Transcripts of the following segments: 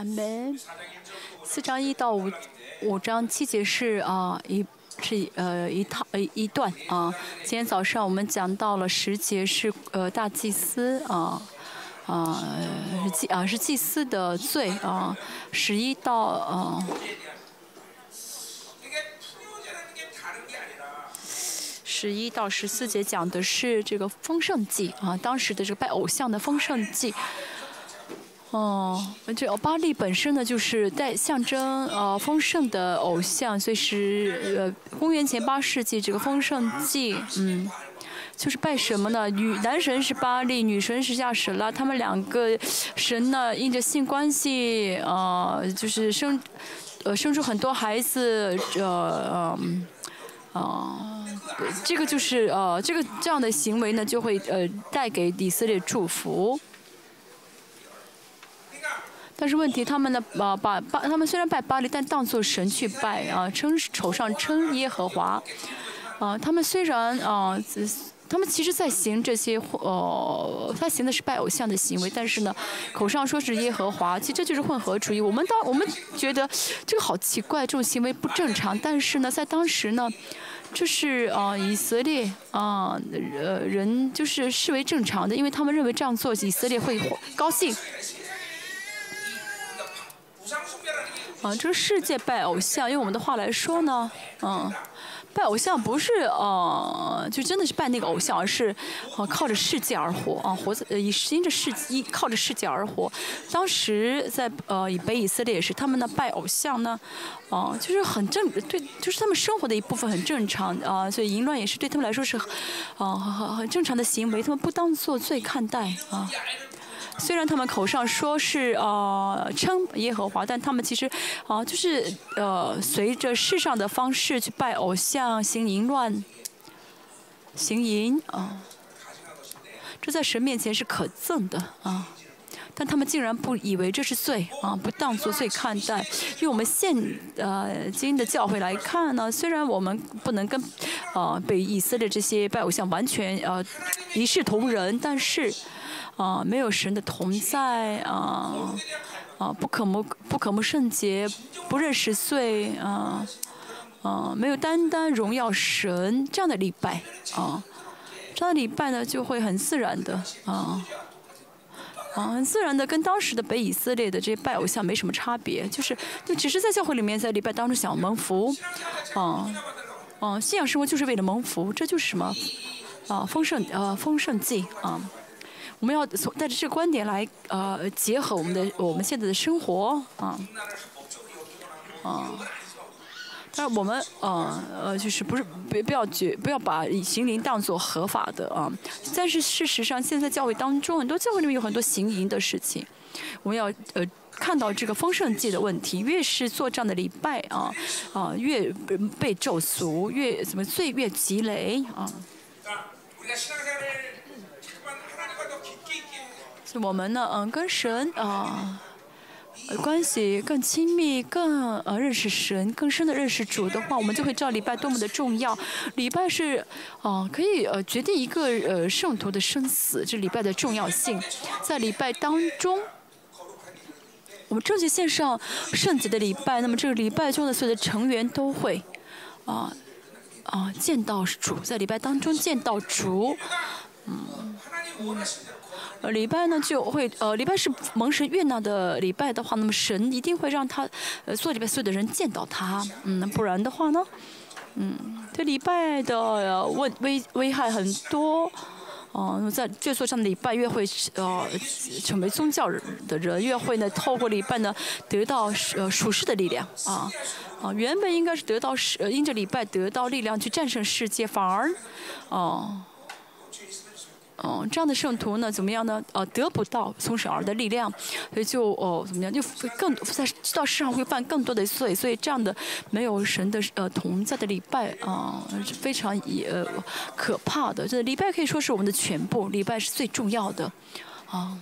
阿门。四章一到五五章七节是啊一是呃一套呃一段啊。今天早上我们讲到了十节是呃大祭司啊啊是祭啊是祭司的罪啊。十一到啊十一到十四节讲的是这个丰盛祭啊，当时的这个拜偶像的丰盛祭。哦，这巴利本身呢，就是带象征呃丰盛的偶像，所以是呃公元前八世纪这个丰盛祭，嗯，就是拜什么呢？女男神是巴利，女神是亚什拉，他们两个神呢，因着性关系，呃，就是生呃生出很多孩子，呃嗯啊，这个就是呃这个这样的行为呢，就会呃带给以色列祝福。但是问题，他们呢，啊，把巴，他们虽然拜巴黎，但当作神去拜啊，称丑上称耶和华，啊，他们虽然啊，他们其实在行这些，呃，他行的是拜偶像的行为，但是呢，口上说是耶和华，其实这就是混合主义。我们当我们觉得这个好奇怪，这种行为不正常，但是呢，在当时呢，就是啊，以色列啊，呃，人就是视为正常的，因为他们认为这样做以色列会高兴。啊，这个世界拜偶像，用我们的话来说呢，嗯，拜偶像不是呃，就真的是拜那个偶像，而是啊靠着世界而活啊，活在呃以因着世依靠着世界而活。当时在呃以北以色列也是，他们呢拜偶像呢，啊，就是很正对，就是他们生活的一部分很正常啊，所以淫乱也是对他们来说是啊很很很正常的行为，他们不当做罪看待啊。虽然他们口上说是呃称耶和华，但他们其实啊就是呃随着世上的方式去拜偶像、行淫乱、行淫啊，这在神面前是可憎的啊。但他们竟然不以为这是罪啊，不当作罪看待。用我们现呃今的教会来看呢，虽然我们不能跟啊被以色列这些拜偶像完全呃一视同仁，但是。啊，没有神的同在啊，啊，不可摸不可摸圣洁，不认识罪啊，啊，没有单单荣耀神这样的礼拜啊，这样的礼拜呢就会很自然的啊，啊，很自然的跟当时的北以色列的这些拜偶像没什么差别，就是就只是在教会里面在礼拜当中想蒙福，啊，啊，信仰生活就是为了蒙福，这就是什么啊丰盛呃丰盛祭啊。我们要从带着这个观点来呃结合我们的我们现在的生活啊。啊，但是我们呃呃就是不是不不要觉不要把行淫当做合法的啊，但是事实上现在教会当中很多教会里面有很多行淫的事情，我们要呃看到这个丰盛祭的问题，越是做这样的礼拜啊啊越被咒俗，越怎么罪越积累啊。我们呢，嗯，跟神啊关系更亲密，更呃认识神，更深的认识主的话，我们就会知道礼拜多么的重要。礼拜是啊，可以呃决定一个呃圣徒的生死，这礼拜的重要性。在礼拜当中，我们正确线上圣洁的礼拜，那么这个礼拜中的所有的成员都会啊啊见到主，在礼拜当中见到主，嗯。呃，礼拜呢就会，呃，礼拜是蒙神悦纳的礼拜的话，那么神一定会让他，呃，做礼拜所有的人见到他，嗯，不然的话呢，嗯，这礼拜的危危危害很多，哦，在越做这样的礼拜，越会呃成为宗教的人，越会呢透过礼拜呢得到呃属世的力量，啊啊，原本应该是得到是因着礼拜得到力量去战胜世界，反而，哦。哦，这样的圣徒呢，怎么样呢？呃，得不到从神而的力量，所以就哦，怎么样？就更在知道世上会犯更多的罪，所以这样的没有神的呃同在的礼拜啊，是非常呃可怕的。这礼拜可以说是我们的全部，礼拜是最重要的啊。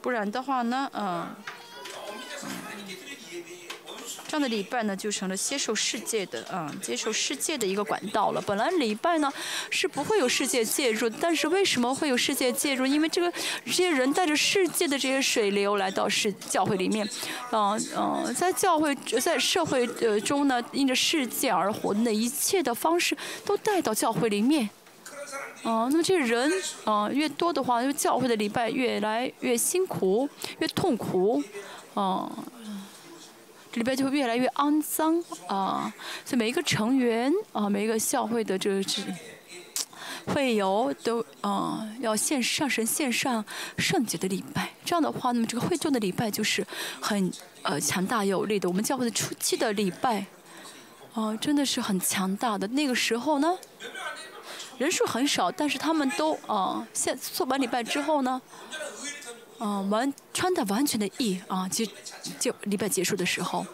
不然的话呢，嗯。这样的礼拜呢，就成了接受世界的啊，接受世界的一个管道了。本来礼拜呢是不会有世界介入，但是为什么会有世界介入？因为这个这些人带着世界的这些水流来到世教会里面，啊嗯，在教会在社会呃中呢，因着世界而活的一切的方式都带到教会里面。啊，那么这人啊越多的话，因为教会的礼拜越来越辛苦，越痛苦，礼拜就会越来越肮脏啊！所以每一个成员啊，每一个教会的这个会有都啊，要献上神献上圣洁的礼拜。这样的话，那么这个会众的礼拜就是很呃强大有力的。我们教会的初期的礼拜啊，真的是很强大的。那个时候呢，人数很少，但是他们都啊，现做完礼拜之后呢。嗯，完穿戴完全的义啊，结就礼拜结束的时候，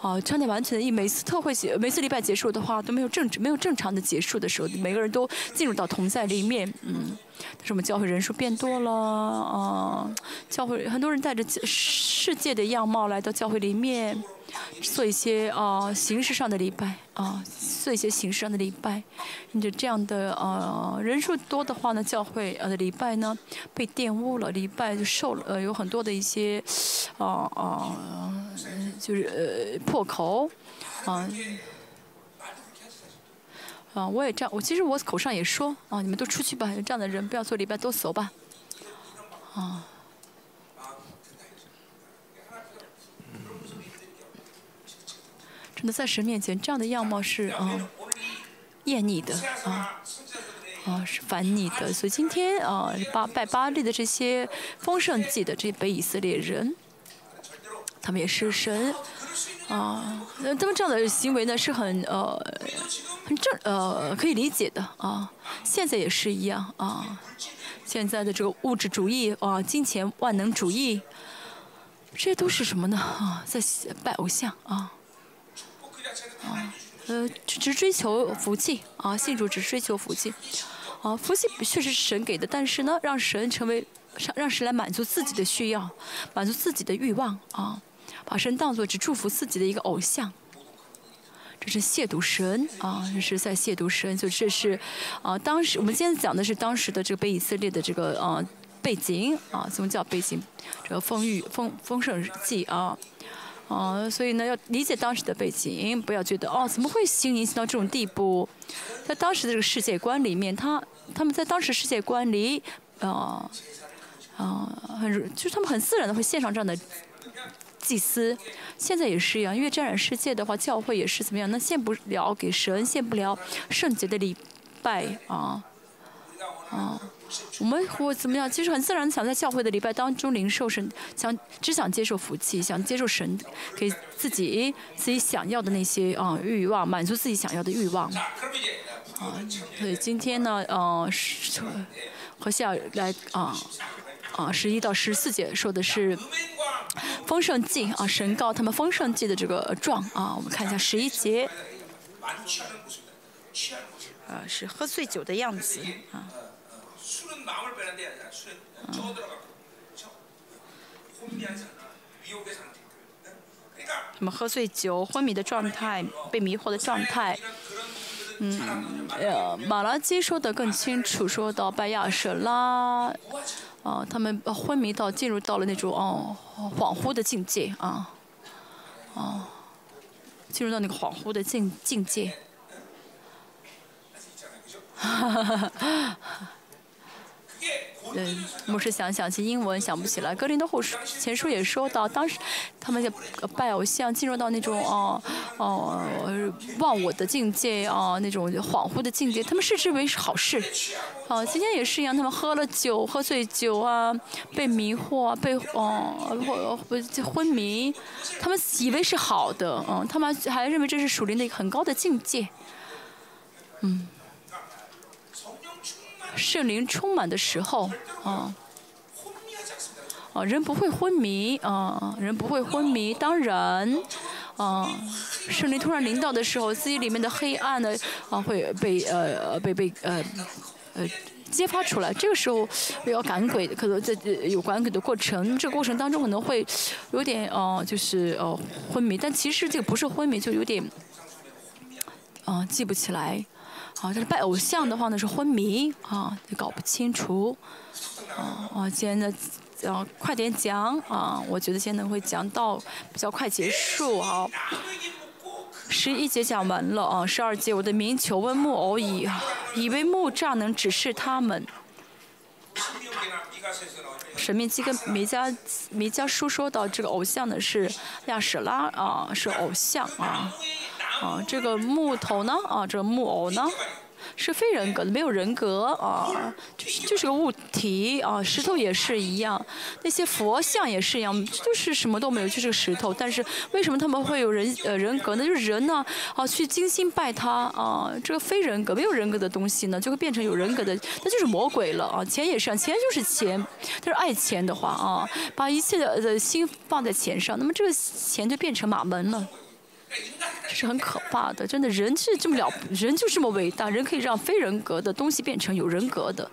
啊，穿戴完全的义，每次特会结，每次礼拜结束的话都没有正没有正常的结束的时候，每个人都进入到同在里面，嗯，但是我们教会人数变多了啊，教会很多人带着世界的样貌来到教会里面。做一些啊形式上的礼拜啊，做一些形式上的礼拜，你就这样的呃人数多的话呢，教会呃的礼拜呢被玷污了，礼拜就受了呃有很多的一些啊啊就是呃破口。啊啊我也这样，我其实我口上也说啊你们都出去吧，这样的人不要做礼拜都走吧。啊。那在神面前，这样的样貌是啊，厌腻的啊，啊是烦腻的。所以今天啊，巴拜巴利的这些丰盛祭的这些北以色列人，他们也是神啊。那他们这样的行为呢，是很呃很正呃可以理解的啊。现在也是一样啊。现在的这个物质主义啊，金钱万能主义，这些都是什么呢？啊，在拜偶像啊。啊，呃，只追求福气啊，信主只追求福气，啊，福气确实是神给的，但是呢，让神成为让让神来满足自己的需要，满足自己的欲望啊，把神当做只祝福自己的一个偶像，这是亵渎神啊，这是在亵渎神，就这是啊，当时我们今天讲的是当时的这个被以色列的这个啊背景啊，宗教背景，这个丰裕丰丰盛记啊。哦，所以呢，要理解当时的背景，不要觉得哦，怎么会行影响到这种地步？在当时的这个世界观里面，他他们在当时世界观里，啊啊，很就是他们很自然的会献上这样的祭司。现在也是一样，因为沾染世界的话，教会也是怎么样？那献不了给神，献不了圣洁的礼拜啊啊。我们或怎么样，其实很自然想在教会的礼拜当中领受神，想只想接受福气，想接受神给自己自己想要的那些啊欲望，满足自己想要的欲望。啊，所以今天呢，呃，和下来啊啊十一到十四节说的是丰盛祭啊，神告他们丰盛祭的这个状啊，我们看一下十一节，呃，是喝醉酒的样子啊。什么喝醉酒、昏迷的状态、被迷惑的状态？嗯，呃，马拉基说的更清楚，说到拜亚舍拉，啊，他们昏迷到进入到了那种哦恍惚的境界啊，哦，进入到那个恍惚的境境界。哈哈哈哈哈。对，牧师想想起英文想不起来。格林的后书前书也说到，当时他们就拜偶像，进入到那种哦哦忘我的境界啊，那种恍惚的境界，他们视之为是好事。啊，今天也是一样，他们喝了酒，喝醉酒啊，被迷惑，被哦或昏迷，他们以为是好的，嗯，他们还认为这是属灵的一个很高的境界，嗯。圣灵充满的时候，啊，啊，人不会昏迷，啊，人不会昏迷。当然，啊，圣灵突然临到的时候，自己里面的黑暗呢，啊，会被呃被被呃呃揭发出来。这个时候要赶鬼，可能在有赶鬼的过程，这个过程当中可能会有点呃，就是呃昏迷。但其实这个不是昏迷，就有点啊记不起来。啊，但是拜偶像的话呢是昏迷啊，就搞不清楚。啊啊，今天呢。呃，快点讲啊！我觉得现在会讲到比较快结束啊。十一节讲完了啊，十二节我的名求问木偶以以为木杖能指示他们。神秘记跟弥迦弥迦书说到这个偶像呢是亚舍拉啊，是偶像啊啊，这个木头呢啊，这个木偶呢。是非人格的，没有人格啊，就是就是个物体啊，石头也是一样，那些佛像也是一样，就是什么都没有，就是个石头。但是为什么他们会有人呃人格呢？就是人呢啊去精心拜他啊，这个非人格没有人格的东西呢，就会变成有人格的，那就是魔鬼了啊。钱也是，钱就是钱，但是爱钱的话啊，把一切的的心放在钱上，那么这个钱就变成马门了。这是很可怕的，真的，人是这么了，人就这么伟大，人可以让非人格的东西变成有人格的，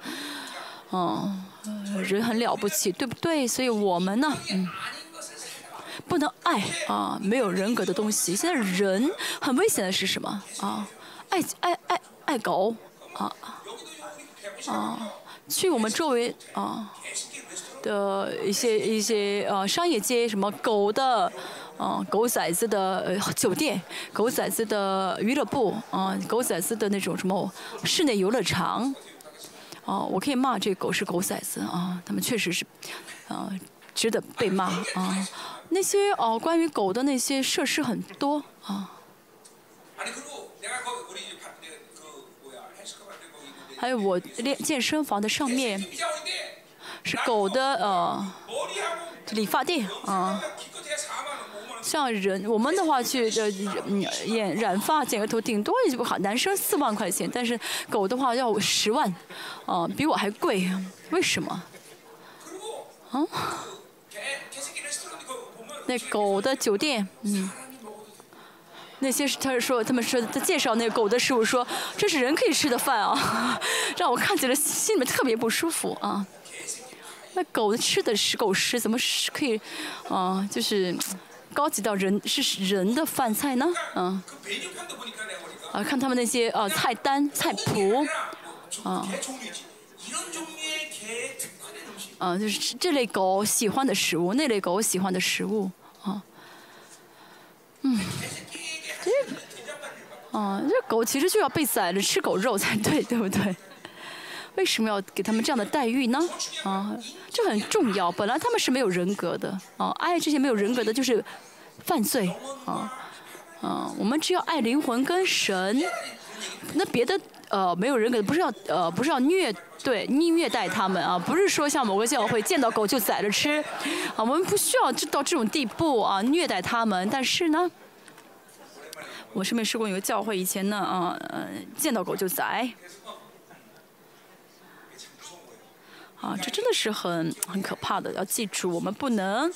嗯，人很了不起，对不对？所以我们呢，嗯，不能爱啊没有人格的东西。现在人很危险的是什么啊？爱爱爱爱狗啊啊，去我们周围啊的一些一些呃商业街什么狗的。嗯，狗崽子的酒店，狗崽子的娱乐部，啊，狗崽子的那种什么室内游乐场，哦，我可以骂这狗是狗崽子啊，他们确实是，啊，值得被骂啊。那些哦，关于狗的那些设施很多啊。还有我练健身房的上面是狗的呃理发店啊。像人，我们的话去呃染染发剪个头，顶多也就不好。男生四万块钱，但是狗的话要十万，啊，比我还贵，为什么？啊？那狗的酒店，嗯，那些是他是说，他们说他介绍那个狗的师傅说，这是人可以吃的饭啊，让我看起来心里面特别不舒服啊。那狗吃的是狗食，怎么是可以啊？就是。高级到人是人的饭菜呢，嗯，啊，看他们那些呃菜单菜谱，啊，啊，就是这类狗喜欢的食物，那类狗喜欢的食物，啊，嗯，这，啊，这狗其实就要被宰了吃狗肉才对，对不对？为什么要给他们这样的待遇呢？啊，这很重要。本来他们是没有人格的，啊，爱这些没有人格的，就是犯罪，啊，啊，我们只要爱灵魂跟神，那别的呃没有人格，不是要呃不是要虐对虐虐待他们啊，不是说像某个教会见到狗就宰着吃，啊，我们不需要到这种地步啊虐待他们。但是呢，我身边试过有个教会以前呢啊呃见到狗就宰。啊，这真的是很很可怕的，要记住，我们不能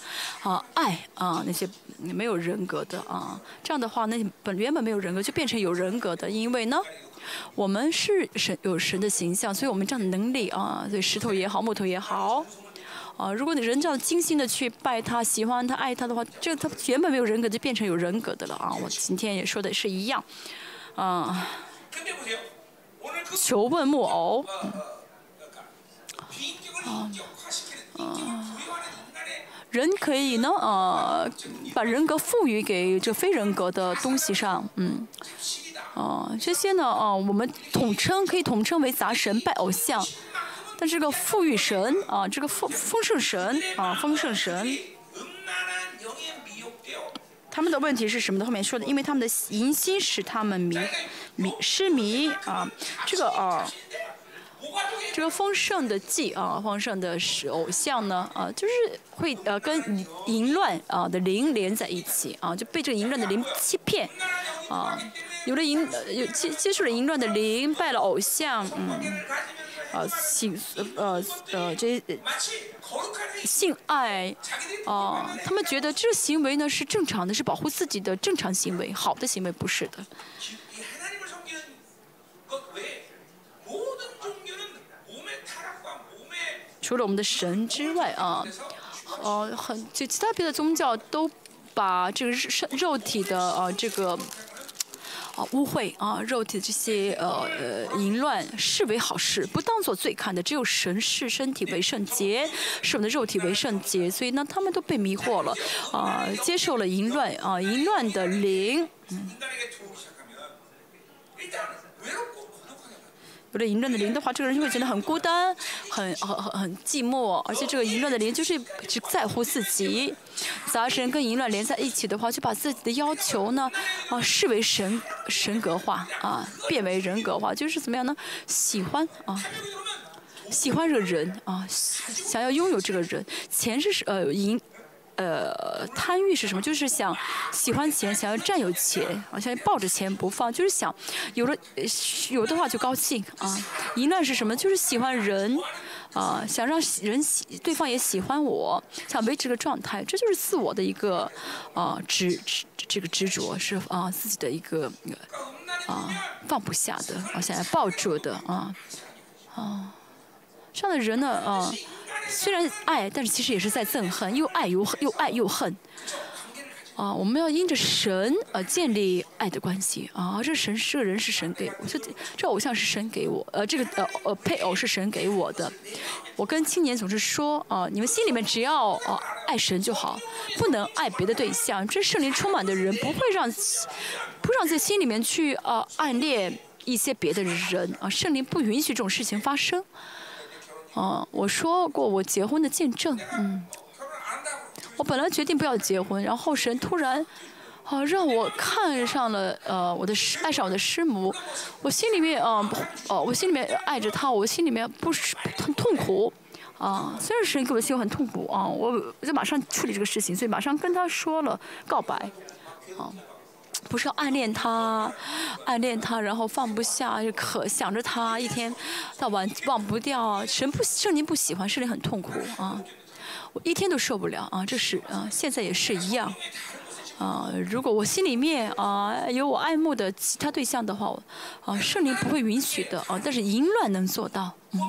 啊爱啊那些没有人格的啊，这样的话，那本原本没有人格就变成有人格的，因为呢，我们是神有神的形象，所以我们这样的能力啊，对石头也好，木头也好，啊，如果你人这样精心的去拜他、喜欢他、爱他的话，这他原本没有人格就变成有人格的了啊！我今天也说的是一样，啊，求问木偶。啊，啊，人可以呢，呃，把人格赋予给这非人格的东西上，嗯，啊，这些呢，啊，我们统称可以统称为杂神拜偶像，但这个富裕神啊，这个丰丰盛神啊，丰盛神，他们的问题是什么呢？后面说的，因为他们的淫心使他们迷迷失迷啊，这个啊。这个丰盛的祭啊，丰盛的是偶像呢啊，就是会呃跟淫乱啊的灵连在一起啊，就被这个淫乱的灵欺骗啊，有了淫有接接触了淫乱的灵，拜了偶像，嗯，啊性呃呃这性爱啊，他们觉得这行为呢是正常的，是保护自己的正常行为，好的行为不是的。除了我们的神之外啊，呃，很就其他别的宗教都把这个肉肉体的呃这个。啊，污秽啊，肉体的这些呃淫乱视为好事，不当做罪看的。只有神视身体为圣洁，视我们的肉体为圣洁。所以呢，他们都被迷惑了，啊，接受了淫乱啊，淫乱的灵。嗯有了淫乱的灵的话，这个人就会觉得很孤单，很很很很寂寞，而且这个淫乱的灵就是只在乎自己。杂神跟淫乱连在一起的话，就把自己的要求呢，啊，视为神神格化啊，变为人格化，就是怎么样呢？喜欢啊，喜欢这个人啊，想要拥有这个人，钱是呃淫。呃，贪欲是什么？就是想喜欢钱，想要占有钱，好像抱着钱不放，就是想有了有的话就高兴啊。淫乱是什么？就是喜欢人啊，想让人喜，对方也喜欢我，想维持个状态，这就是自我的一个啊执执这个执着是啊自己的一个啊放不下的啊想要抱住的啊啊这样的人呢啊。虽然爱，但是其实也是在憎恨，又爱又恨，又爱又恨。啊，我们要因着神呃建立爱的关系啊，这神这个人是神给我，这这偶像是神给我，呃，这个呃呃配偶是神给我的。我跟青年总是说啊，你们心里面只要啊爱神就好，不能爱别的对象。这圣灵充满的人不会让不让在心里面去啊暗恋一些别的人啊，圣灵不允许这种事情发生。哦，我说过我结婚的见证，嗯，我本来决定不要结婚，然后神突然，啊，让我看上了呃我的师，爱上我的师母，我心里面啊，哦，我心里面爱着她，我心里面不是很痛苦，啊，虽然神给我的心很痛苦啊，我我就马上处理这个事情，所以马上跟他说了告白，啊。不是要暗恋他，暗恋他，然后放不下，可想着他，一天到晚忘不掉。神不圣灵不喜欢，圣灵很痛苦啊，我一天都受不了啊。这是啊，现在也是一样啊。如果我心里面啊有我爱慕的其他对象的话，啊，圣灵不会允许的啊。但是淫乱能做到，嗯，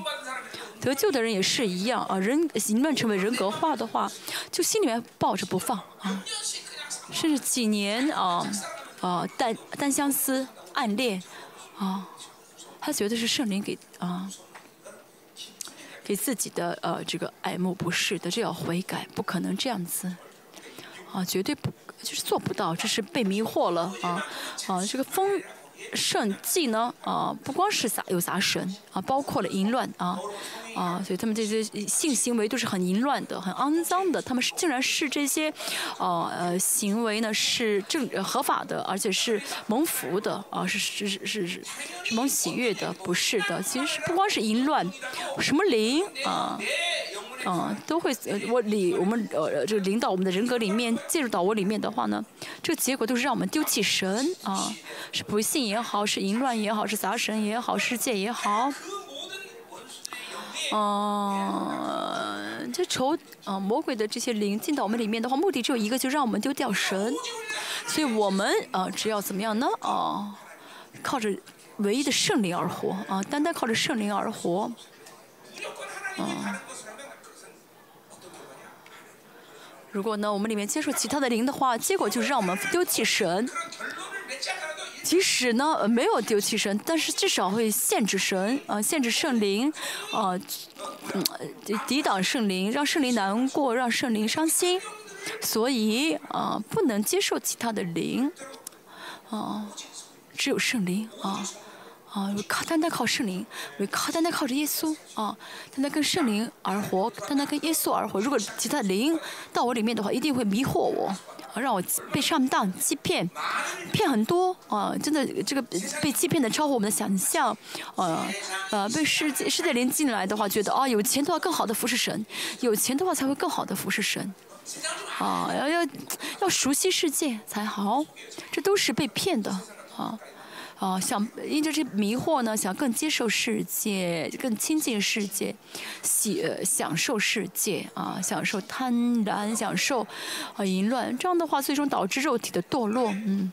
得救的人也是一样啊。人淫乱成为人格化的话，就心里面抱着不放啊，甚至几年啊。啊，单单相思、暗恋，啊，他觉得是圣灵给啊，给自己的呃这个爱慕不是的，这要悔改，不可能这样子，啊，绝对不就是做不到，这是被迷惑了啊啊，这个风盛记呢啊，不光是杂有杂神啊，包括了淫乱啊。啊，所以他们这些性行为都是很淫乱的、很肮脏的。他们是竟然是这些，呃呃行为呢是正合法的，而且是蒙福的啊，是是是是是蒙喜悦的，不是的。其实是不光是淫乱，什么灵啊，嗯都会我里我们呃这个领导我们的人格里面介入到我里面的话呢，这个结果都是让我们丢弃神啊，是不幸也好，是淫乱也好，是杂神也好，世界也好。嗯，这仇啊魔鬼的这些灵进到我们里面的话，目的只有一个，就让我们丢掉神。所以我们啊，只要怎么样呢？啊，靠着唯一的圣灵而活啊，单单靠着圣灵而活。嗯，如果呢，我们里面接受其他的灵的话，结果就是让我们丢弃神。即使呢没有丢弃神，但是至少会限制神，啊，限制圣灵，啊，嗯，抵挡圣灵，让圣灵难过，让圣灵伤心，所以啊，不能接受其他的灵，啊，只有圣灵，啊。啊，靠单单靠圣灵，我靠单单靠着耶稣啊，单单跟圣灵而活，单单跟耶稣而活。如果其他灵到我里面的话，一定会迷惑我，啊，让我被上当、欺骗，骗很多啊！真的，这个被欺骗的超乎我们的想象，啊，呃，被世界世界灵进来的话，觉得啊，有钱的话更好的服侍神，有钱的话才会更好的服侍神，啊，要要要熟悉世界才好，这都是被骗的啊。啊，想因着这迷惑呢，想更接受世界，更亲近世界，喜享受世界啊，享受贪婪，享受啊淫乱，这样的话，最终导致肉体的堕落，嗯。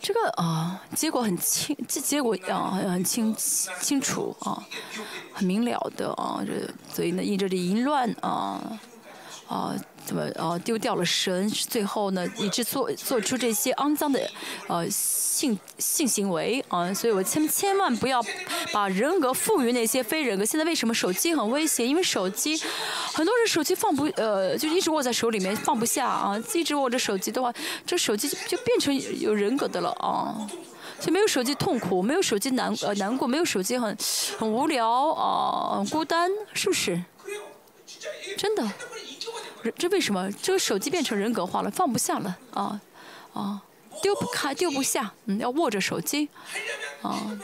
这个啊，结果很清，这结果啊很清清楚啊，很明了的啊，这所以呢，因着这淫乱啊啊。怎么呃丢掉了神？最后呢，以致做做出这些肮脏的呃性性行为啊！所以我千千万不要把人格赋予那些非人格。现在为什么手机很危险？因为手机很多人手机放不呃，就一直握在手里面放不下啊！一直握着手机的话，这手机就变成有人格的了啊！所以没有手机痛苦，没有手机难呃难过，没有手机很很无聊啊，孤单，是不是？真的。这为什么？这个手机变成人格化了，放不下了啊啊，丢不开，丢不下，嗯，要握着手机，啊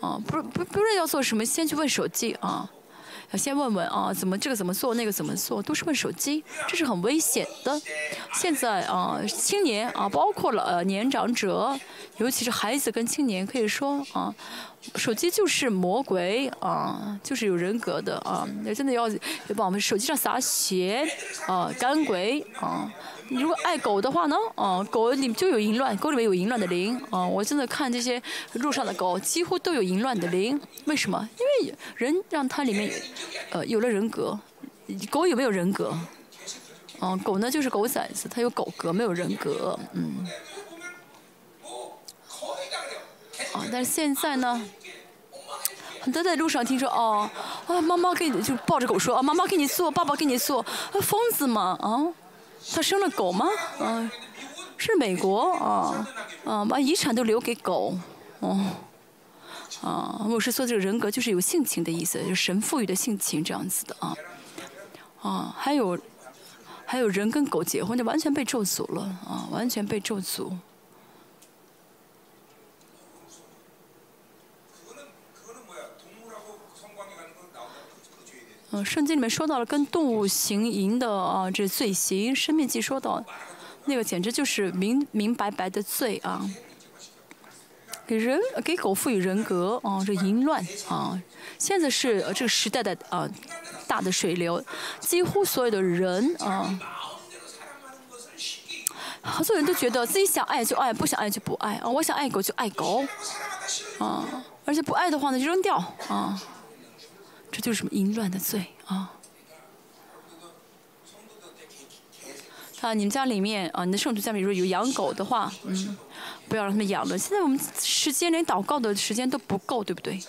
啊，不不不论要做什么，先去问手机啊，先问问啊，怎么这个怎么做，那个怎么做，都是问手机，这是很危险的。现在啊，青年啊，包括了呃年长者，尤其是孩子跟青年，可以说啊。手机就是魔鬼啊，就是有人格的啊！那真的要要把我们手机上撒血啊，干鬼啊！如果爱狗的话呢，啊，狗里就有淫乱，狗里面有淫乱的灵啊！我真的看这些路上的狗，几乎都有淫乱的灵。为什么？因为人让它里面呃有了人格，狗有没有人格？啊，狗呢就是狗崽子，它有狗格，没有人格，嗯。啊，但是现在呢，很多在路上听说哦，啊，妈妈给你就抱着狗说啊，妈妈给你做，爸爸给你做，啊，疯子吗？啊，他生了狗吗？啊，是美国啊，啊，把遗产都留给狗，哦，啊，我是说这个人格就是有性情的意思，就神赋予的性情这样子的啊，啊，还有还有人跟狗结婚就完全被咒诅了啊，完全被咒诅。嗯，圣经里面说到了跟动物行淫的啊，这罪行，生命记说到，那个简直就是明明白白的罪啊！给人给狗赋予人格啊，这淫乱啊！现在是这个时代的啊大的水流，几乎所有的人啊，好多人都觉得自己想爱就爱，不想爱就不爱啊！我想爱狗就爱狗啊，而且不爱的话呢就扔掉啊！这就是什么淫乱的罪啊！啊，你们家里面啊，你的圣徒家里如果有养狗的话，嗯，不要让他们养了。现在我们时间连祷告的时间都不够，对不对？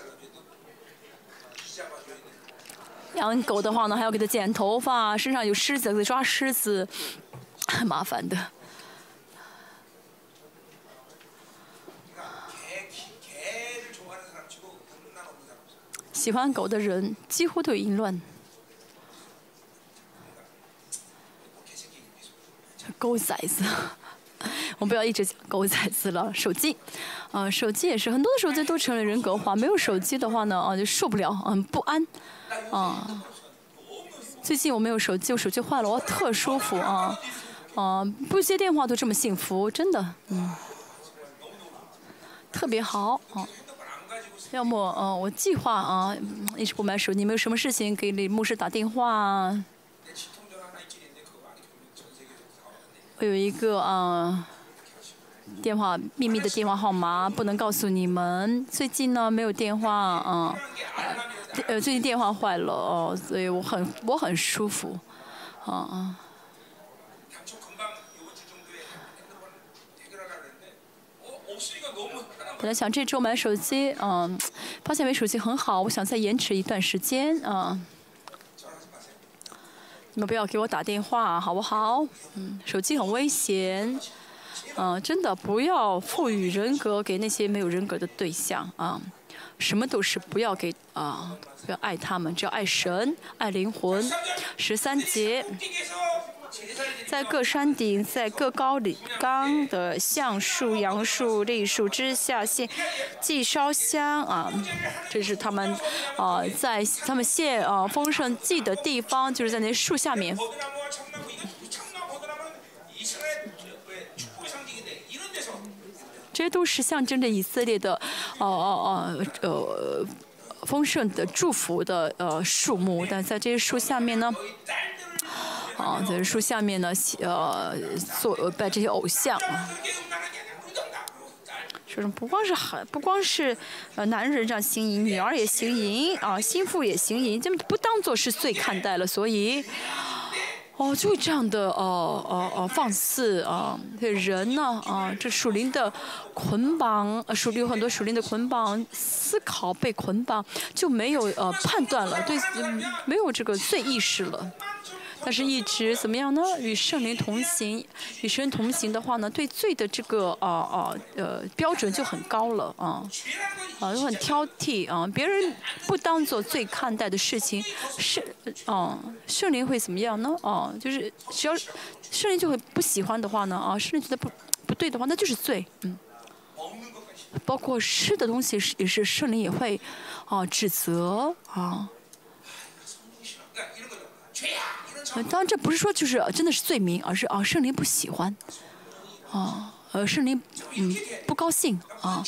养狗的话呢，还要给它剪头发，身上有虱子，给抓虱子，很麻烦的。喜欢狗的人几乎都淫乱。狗崽子，我们不要一直讲狗崽子了。手机，啊，手机也是很多的手机都成了人格化。没有手机的话呢，啊，就受不了，嗯，不安，啊。最近我没有手机，我手机坏了，我特舒服啊，啊，不接电话都这么幸福，真的，嗯，特别好，啊。要么，嗯，我计划啊，一直不买手机。你有什么事情给李牧师打电话？我有一个啊，电话秘密的电话号码，不能告诉你们。最近呢，没有电话啊，呃，最近电话坏了哦，所以我很我很舒服，啊啊。本来想这周买手机，嗯，发现没手机很好，我想再延迟一段时间，啊。你们不要给我打电话，好不好？嗯，手机很危险，嗯，真的不要赋予人格给那些没有人格的对象啊，什么都是不要给啊，不要爱他们，只要爱神，爱灵魂。十三节。在各山顶，在各高里冈的橡树、杨树、栗树之下献祭烧香啊，这是他们啊在他们献啊丰盛祭的地方，就是在那树下面。这些都是象征着以色列的哦哦哦呃丰盛的祝福的呃树木，但在这些树下面呢。啊，在树下面呢，呃，做拜这些偶像啊。说什么不光是孩，不光是呃男人这样行淫，女儿也行淫啊，心腹也行淫，这么不当做是罪看待了，所以。哦，就这样的哦哦哦放肆啊！这人呢啊，这属灵的捆绑，呃属灵有很多属灵的捆绑，思考被捆绑就没有呃判断了，对，没有这个罪意识了。但是，一直怎么样呢？与圣灵同行，与神同行的话呢，对罪的这个啊啊呃标准就很高了啊啊，就很挑剔啊。别人不当做罪看待的事情，圣啊圣灵会怎么样呢？啊，就是只要圣灵就会不喜欢的话呢，啊，圣灵觉得不不对的话，那就是罪，嗯。包括吃的东西是也是圣灵也会啊指责啊。当然，这不是说就是真的是罪名，而是啊，圣灵不喜欢，啊，呃，圣灵嗯不高兴啊，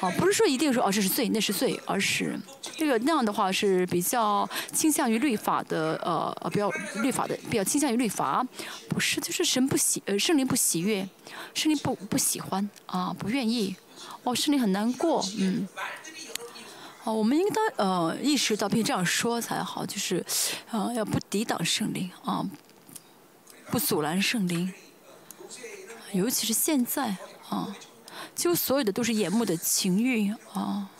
啊，不是说一定说哦这是罪那是罪，而是这个那样的话是比较倾向于律法的呃呃比较律法的比较倾向于律法，不是就是神不喜呃圣灵不喜悦，圣灵不不喜欢啊不愿意，哦圣灵很难过嗯。哦，我们应当呃意识到并这样说才好，就是，呃，要不抵挡圣灵啊，不阻拦圣灵，尤其是现在啊，几乎所有的都是眼目的情欲啊。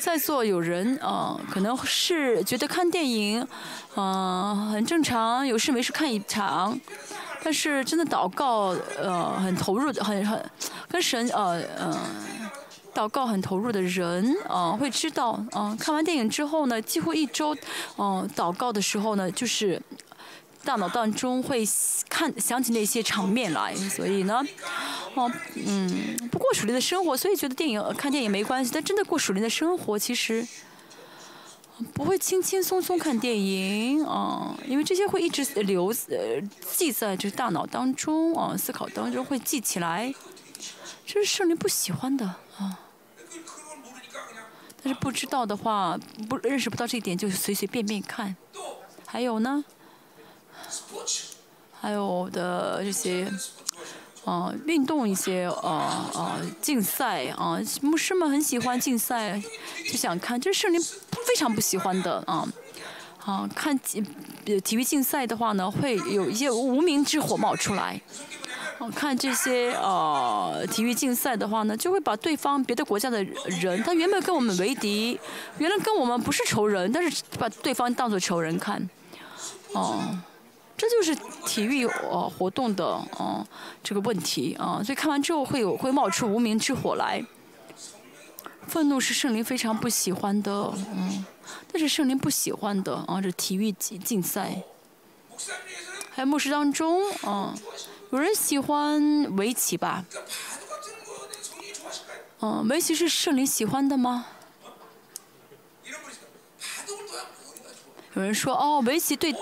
在座有人啊，可能是觉得看电影啊很正常，有事没事看一场，但是真的祷告呃很投入，很很跟神呃嗯。祷告很投入的人，啊，会知道，啊，看完电影之后呢，几乎一周，嗯，祷告的时候呢，就是大脑当中会看想起那些场面来，所以呢，哦，嗯，不过属灵的生活，所以觉得电影看电影没关系，但真的过属灵的生活，其实不会轻轻松松看电影，啊，因为这些会一直留呃记在这大脑当中，啊，思考当中会记起来，这是圣灵不喜欢的，啊。但是不知道的话，不认识不到这一点，就随随便便看。还有呢，还有的这些，啊，运动一些，啊啊，竞赛啊，牧师们很喜欢竞赛，就想看，这是圣灵非常不喜欢的啊。啊，看体育竞赛的话呢，会有一些无名之火冒出来。看这些呃体育竞赛的话呢，就会把对方别的国家的人，他原本跟我们为敌，原来跟我们不是仇人，但是把对方当做仇人看，哦，这就是体育呃活动的哦这个问题啊，所以看完之后会有会冒出无名之火来，愤怒是圣灵非常不喜欢的，嗯，但是圣灵不喜欢的啊，这体育竞竞赛，还有牧师当中啊。有人喜欢围棋吧？嗯，围棋是圣灵喜欢的吗？有人说哦，围棋对，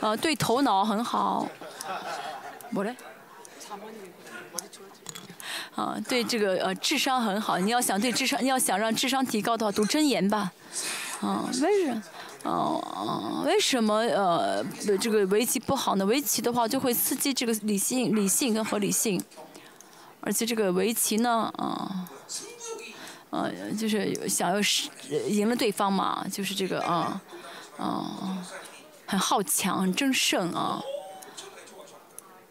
呃，对头脑很好。我嘞？啊，对这个呃智商很好。你要想对智商，你要想让智商提高的话，读真言吧。啊，为什么？哦，为什么呃这个围棋不好呢？围棋的话就会刺激这个理性、理性跟合理性，而且这个围棋呢，啊，呃，就是想要是赢了对方嘛，就是这个啊，啊，很好强、很争胜啊。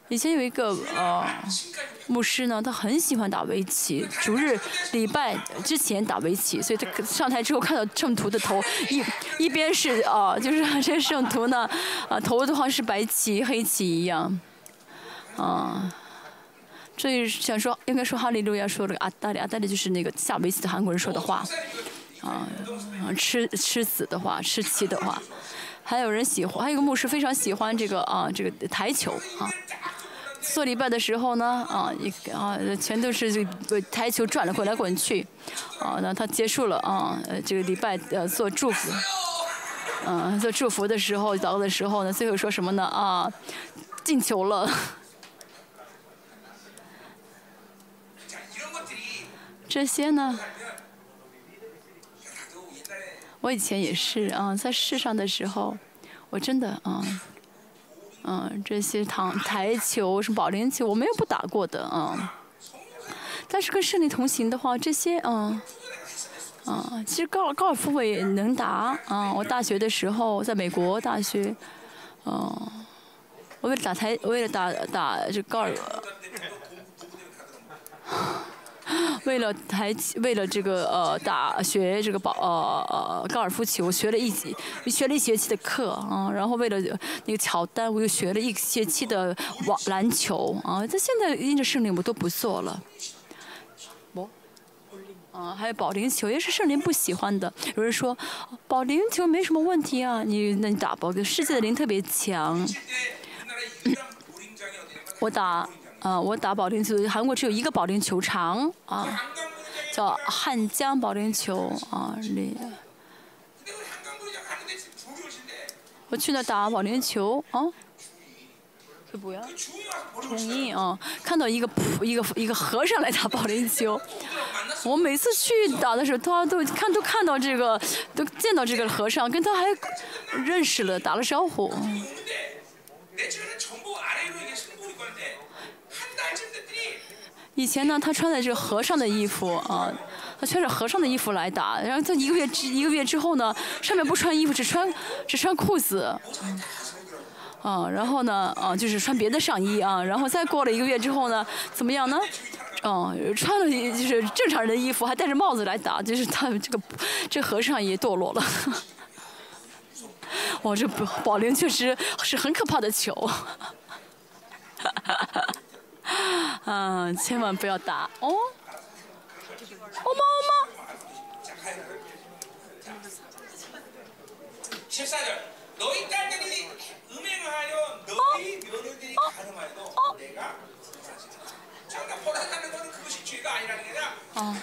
以前有一个呃牧师呢，他很喜欢打围棋，逐日礼拜之前打围棋，所以他上台之后看到圣徒的头一一边是啊，就是这个圣徒呢啊头的话是白棋黑棋一样，啊，所以想说应该说哈利路亚说这个阿达里阿达里就是那个下围棋的韩国人说的话，啊吃吃子的话吃棋的话，还有人喜欢，还有一个牧师非常喜欢这个啊这个台球啊。做礼拜的时候呢，啊，一啊，全都是这个台球转了滚来滚去，啊，那他结束了啊，这个礼拜呃做祝福，嗯，做祝福的时候，祷告的时候呢，最后说什么呢？啊，进球了。这些呢，我以前也是啊，在世上的时候，我真的啊。嗯，这些台台球、什么保龄球，我没有不打过的啊。但是跟胜利同行的话，这些嗯。啊，其实高高尔夫我也能打啊！我大学的时候在美国大学，哦，我为了打台，为了打打这高尔，为了台，为了这个呃打学这个保呃呃高尔夫球，我学了一学学了一学期的课啊，然后为了那个乔丹，我又学了一学期的网篮球啊。这现在因着圣灵，我都不做了。啊，还有保龄球也是圣灵不喜欢的。有人说，保龄球没什么问题啊，你那你打保龄，世界的灵特别强。我打，啊，我打保龄球，韩国只有一个保龄球场啊，叫汉江保龄球啊，里。我去那打保龄球啊。这不要，同意啊！看到一个普一个一个和尚来打保龄球，我每次去打的时候，他都看都看到这个，都见到这个和尚，跟他还认识了，打了招呼。以前呢，他穿的这和尚的衣服啊，他穿着和尚的衣服来打，然后他一个月之一个月之后呢，上面不穿衣服，只穿只穿裤子。啊，然后呢，啊，就是穿别的上衣啊，然后再过了一个月之后呢，怎么样呢？哦，穿了就是正常人的衣服，还戴着帽子来打，就是他这个这和尚也堕落了。哇，这保龄确实是很可怕的球。嗯，千万不要打哦。欧吗欧吗？哦，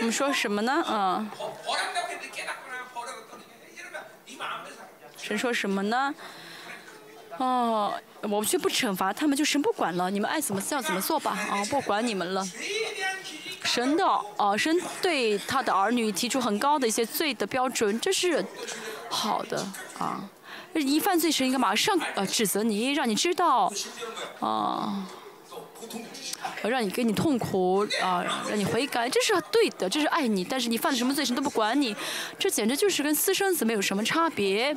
我们说什么呢？嗯，神说什么呢？哦，我们却不惩罚他们，就神不管了，你们爱怎么叫怎么做吧，啊，不管你们了。神的，啊，神对他的儿女提出很高的一些罪的标准，这是好的，啊。一犯罪时，应该马上呃指责你，让你知道，啊，让你给你痛苦啊，让你悔改，这是对的，这是爱你。但是你犯了什么罪，神都不管你，这简直就是跟私生子没有什么差别。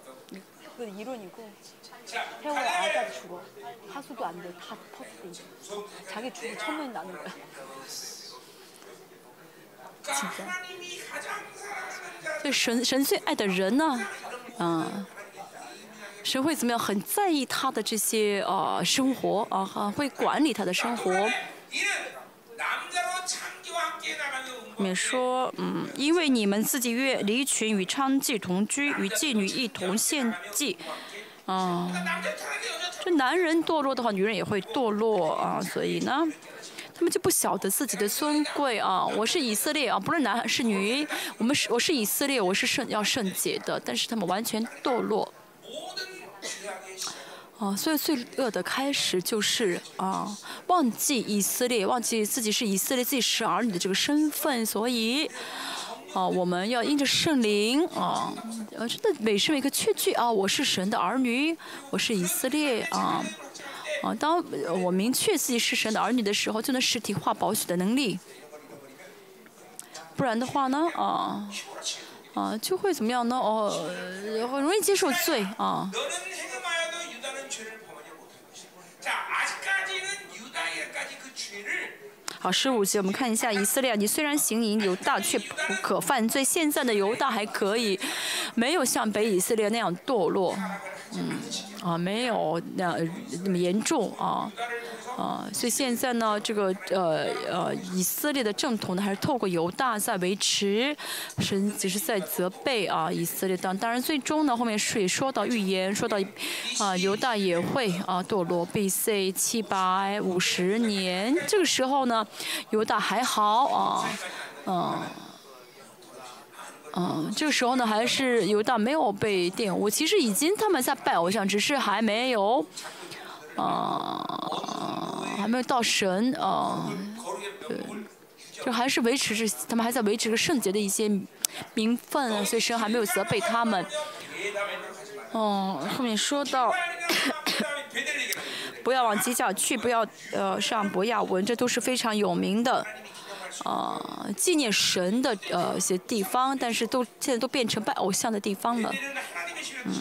그 이론이고 태워야 알까지 죽어. 하수도 안 돼. 다 퍼드린대. 자기 죽을 천명이 나는 거야. 진짜. 所以神神最爱的人呢，嗯。神会怎么样？很在意他的这些呃生活啊，哈，会管理他的生活。 里面说，嗯，因为你们自己约离群与娼妓同居，与妓女一同献祭，嗯，这男人堕落的话，女人也会堕落啊，所以呢，他们就不晓得自己的尊贵啊。我是以色列啊，不论男是女，我们是我是以色列，我是圣要圣洁的，但是他们完全堕落。哦，所以罪恶的开始就是啊，忘记以色列，忘记自己是以色列，自己是儿女的这个身份。所以，啊，我们要因着圣灵啊，呃，真的每时每刻确据啊，我是神的儿女，我是以色列啊，啊，当我明确自己是神的儿女的时候，就能实体化保许的能力。不然的话呢，啊，啊，就会怎么样呢？哦，很容易接受罪啊。好，十五节我们看一下以色列，你虽然行淫犹大，却不可犯罪。现在的犹大还可以，没有像北以色列那样堕落，嗯，啊，没有那那么严重啊。啊，所以现在呢，这个呃呃，以色列的正统呢，还是透过犹大在维持，神只是在责备啊以色列。当当然，最终呢，后面是也说到预言，说到啊犹大也会啊堕落。B.C. 七百五十年，这个时候呢，犹大还好啊嗯。嗯，这个时候呢，还是犹大没有被玷污。其实已经他们在拜偶像，只是还没有，啊，还没有到神啊，对，就还是维持着，他们还在维持着圣洁的一些名分，所以神还没有责备他们。哦，后面说到，不要往基教去，不要呃上博亚文，这都是非常有名的。啊，纪念神的呃一些地方，但是都现在都变成拜偶像的地方了。嗯，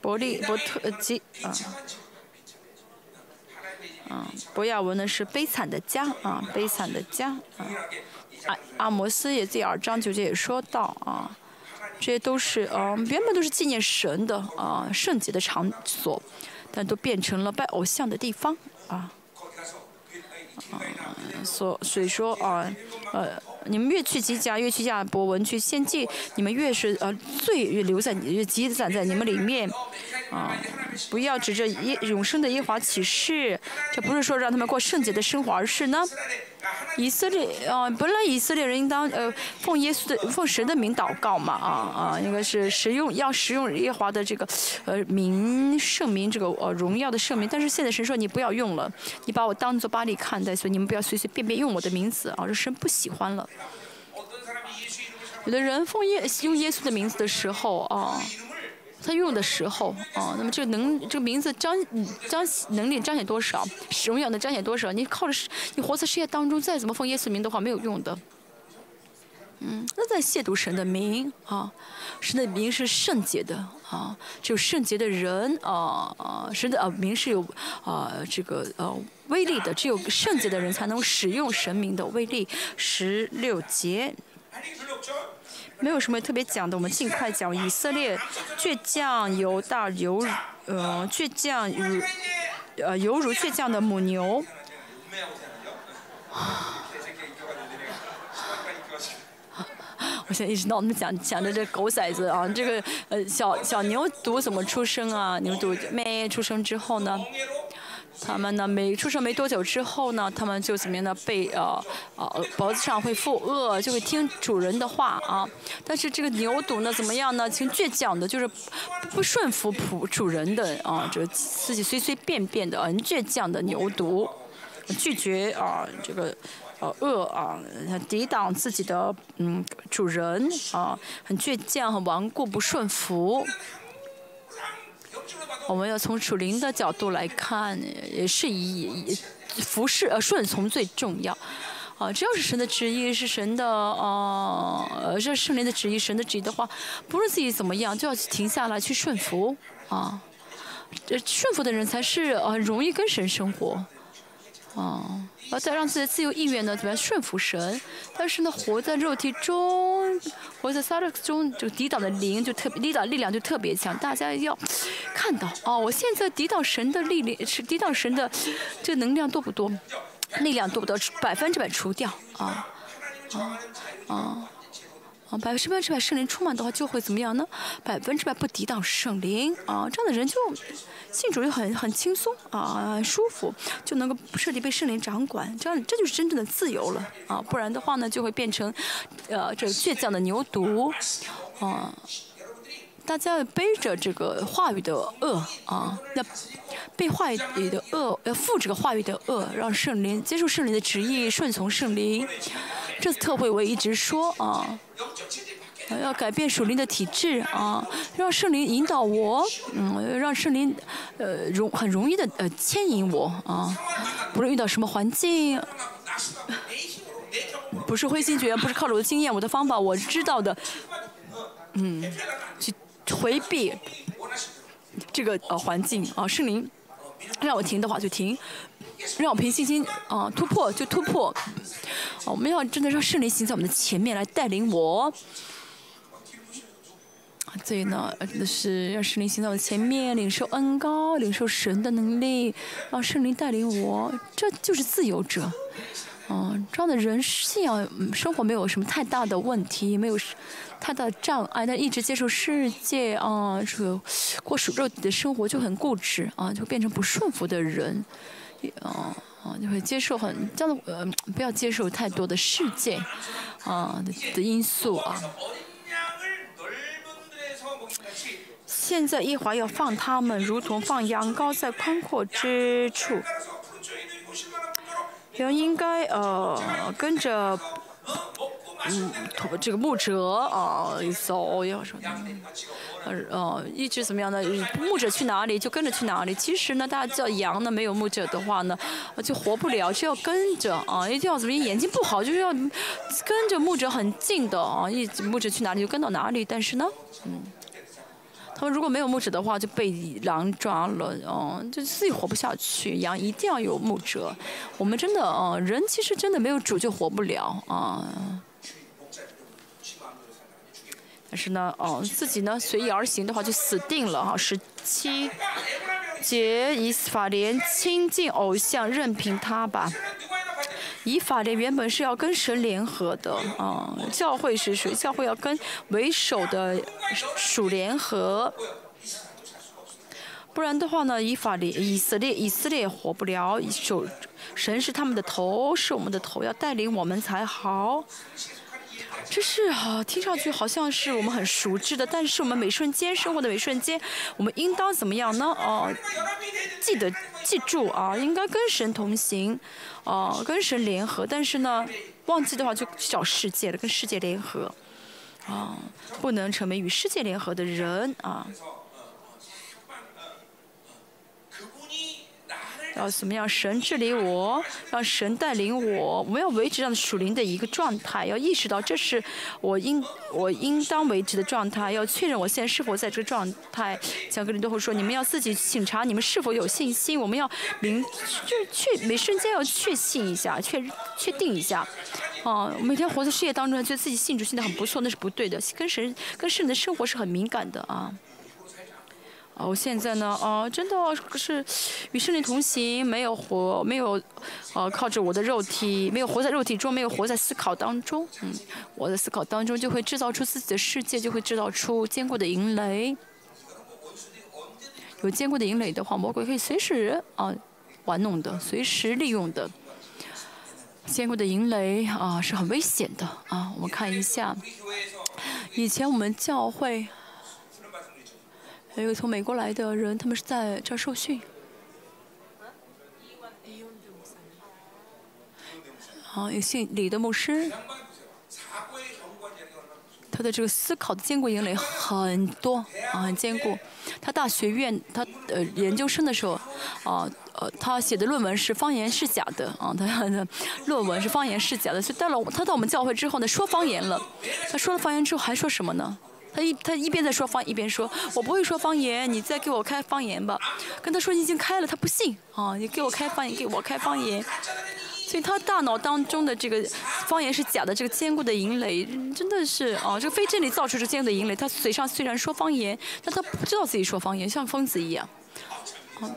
伯利伯特基啊，嗯，博亚文呢是悲惨的家啊，悲惨的家啊。阿阿摩斯也第二章九节也说到啊，这些都是呃原本都是纪念神的啊圣洁的场所，但都变成了拜偶像的地方啊。啊，所所以说啊，呃，你们越去吉家，越去亚伯文去献祭，你们越是呃罪越留在越积攒在你们里面，啊，不要指着耶永生的耶华起誓，这不是说让他们过圣洁的生活，而是呢。以色列啊，本来以色列人应当呃奉耶稣的奉神的名祷告嘛啊啊，应该是使用要使用耶华的这个呃名圣名这个呃荣耀的圣名，但是现在神说你不要用了，你把我当做巴利看待，所以你们不要随随便便用我的名字啊，这神不喜欢了。有的人奉耶用耶稣的名字的时候啊。他用的时候，啊，那么这个能这个名字彰彰能力彰显多少，荣耀能彰显多少？你靠着你活在世界当中，再怎么奉耶稣名的话，没有用的。嗯，那在亵渎神的名啊，神的名是圣洁的啊，只有圣洁的人啊啊，神的啊名是有啊这个呃威力的，只有圣洁的人才能使用神明的威力。十六节。没有什么特别讲的，我们尽快讲以色列倔强犹大犹呃倔强如呃犹如倔强的母牛。我现在一直闹我们讲讲的这狗崽子啊，这个呃小小牛犊怎么出生啊？牛犊咩出生之后呢？他们呢，没出生没多久之后呢，他们就怎么样呢？被呃呃脖子上会负轭，就会听主人的话啊。但是这个牛犊呢，怎么样呢？挺倔强的，就是不顺服仆主人的啊，这自己随随便便的，很倔强的牛犊，拒绝啊这个呃恶啊，抵挡自己的嗯主人啊，很倔强，很顽固，不顺服。我们要从属灵的角度来看，也是以服侍呃顺从最重要，啊，只要是神的旨意，是神的呃，是圣灵的旨意，神的旨意的话，不论自己怎么样，就要停下来去顺服啊，这顺服的人才是呃容易跟神生活。哦，而再让自己的自由意愿呢，怎么样顺服神？但是呢，活在肉体中，活在萨勒中，就抵挡的灵就特别抵挡力量就特别强。大家要看到哦，我现在抵挡神的力量是抵挡神的这能量多不多？力量多不多？百分之百除掉啊啊啊！啊，啊百分之百圣灵充满的话，就会怎么样呢？百分之百不抵挡圣灵啊，这样的人就信主就很很轻松啊，舒服，就能够彻底被圣灵掌管，这样这就是真正的自由了啊！不然的话呢，就会变成呃这倔强的牛犊啊！大家要背着这个话语的恶啊，要背话语的恶，要负这个话语的恶，让圣灵接受圣灵的旨意，顺从圣灵。这次特会我一直说啊，要改变属灵的体质啊，让圣灵引导我，嗯，让圣灵呃容很容易的呃牵引我啊，不论遇到什么环境，不是灰心绝，不是靠着我的经验、我的方法，我知道的，嗯，去回避这个呃环境啊，圣灵让我停的话就停。让我凭信心啊突破就突破，我们要真的让圣灵行在我们的前面来带领我。所以呢，真的是让圣灵行在我的前面，领受恩高，领受神的能力，让圣灵带领我，这就是自由者。嗯，这样的人信仰生活没有什么太大的问题，没有他的障碍，但一直接受世界啊，这个过属肉体的生活就很固执啊，就变成不顺服的人。哦哦，你会接受很这样的呃，不要接受太多的世界啊的的因素啊。现在耶华要放他们，如同放羊羔在宽阔之处。要应该呃跟着嗯这个牧者啊走，要说呃呃一直怎么样呢？牧者去哪里就跟着去哪里。其实呢，大家叫羊呢，没有牧者的话呢，就活不了，就要跟着啊，一定要怎么眼睛不好，就是要跟着牧者很近的啊，一牧者去哪里就跟到哪里。但是呢，嗯。他们如果没有牧者的话，就被狼抓了，嗯，就自己活不下去。羊一定要有牧者。我们真的，嗯，人其实真的没有主就活不了啊。但是呢，哦，自己呢随意而行的话就死定了哈。十七节以法莲亲近偶像，任凭他吧。以法莲原本是要跟神联合的啊，教会是谁？教会要跟为首的属联合，不然的话呢，以法莲以色列以色列活不了。首神是他们的头，是我们的头，要带领我们才好。这是啊，听上去好像是我们很熟知的，但是我们每瞬间生活的每瞬间，我们应当怎么样呢？哦，记得记住啊，应该跟神同行，哦，跟神联合。但是呢，忘记的话就找世界了，跟世界联合，啊，不能成为与世界联合的人啊。要怎么样？神治理我，让神带领我。我们要维持这样的属灵的一个状态，要意识到这是我应我应当维持的状态。要确认我现在是否在这个状态。像格林多会说，你们要自己检查你们是否有信心。我们要明就是确每瞬间要确信一下，确确定一下。哦，每天活在事业当中，觉得自己信主信的很不错，那是不对的。跟神跟神的生活是很敏感的啊。哦，现在呢，哦，真的是与圣灵同行，没有活，没有，呃，靠着我的肉体，没有活在肉体中，没有活在思考当中，嗯，我的思考当中就会制造出自己的世界，就会制造出坚固的营垒。有坚固的营垒的话，魔鬼可以随时啊玩弄的，随时利用的。坚固的营垒啊是很危险的啊，我们看一下，以前我们教会。还有从美国来的人，他们是在这儿受训。啊，有姓李的牧师，他的这个思考的坚固营垒很多啊，很坚固。他大学院，他呃研究生的时候，啊呃，他写的论文是方言是假的啊，他的 论文是方言是假的。所以到了他到我们教会之后呢，说方言了。他说了方言之后还说什么呢？他一他一边在说方，一边说：“我不会说方言，你再给我开方言吧。”跟他说你已经开了，他不信啊！你给我开方言，给我开方言。所以他大脑当中的这个方言是假的，这个坚固的营垒真的是啊，这个非真理造出这坚固的营垒。他嘴上虽然说方言，但他不知道自己说方言，像疯子一样。啊，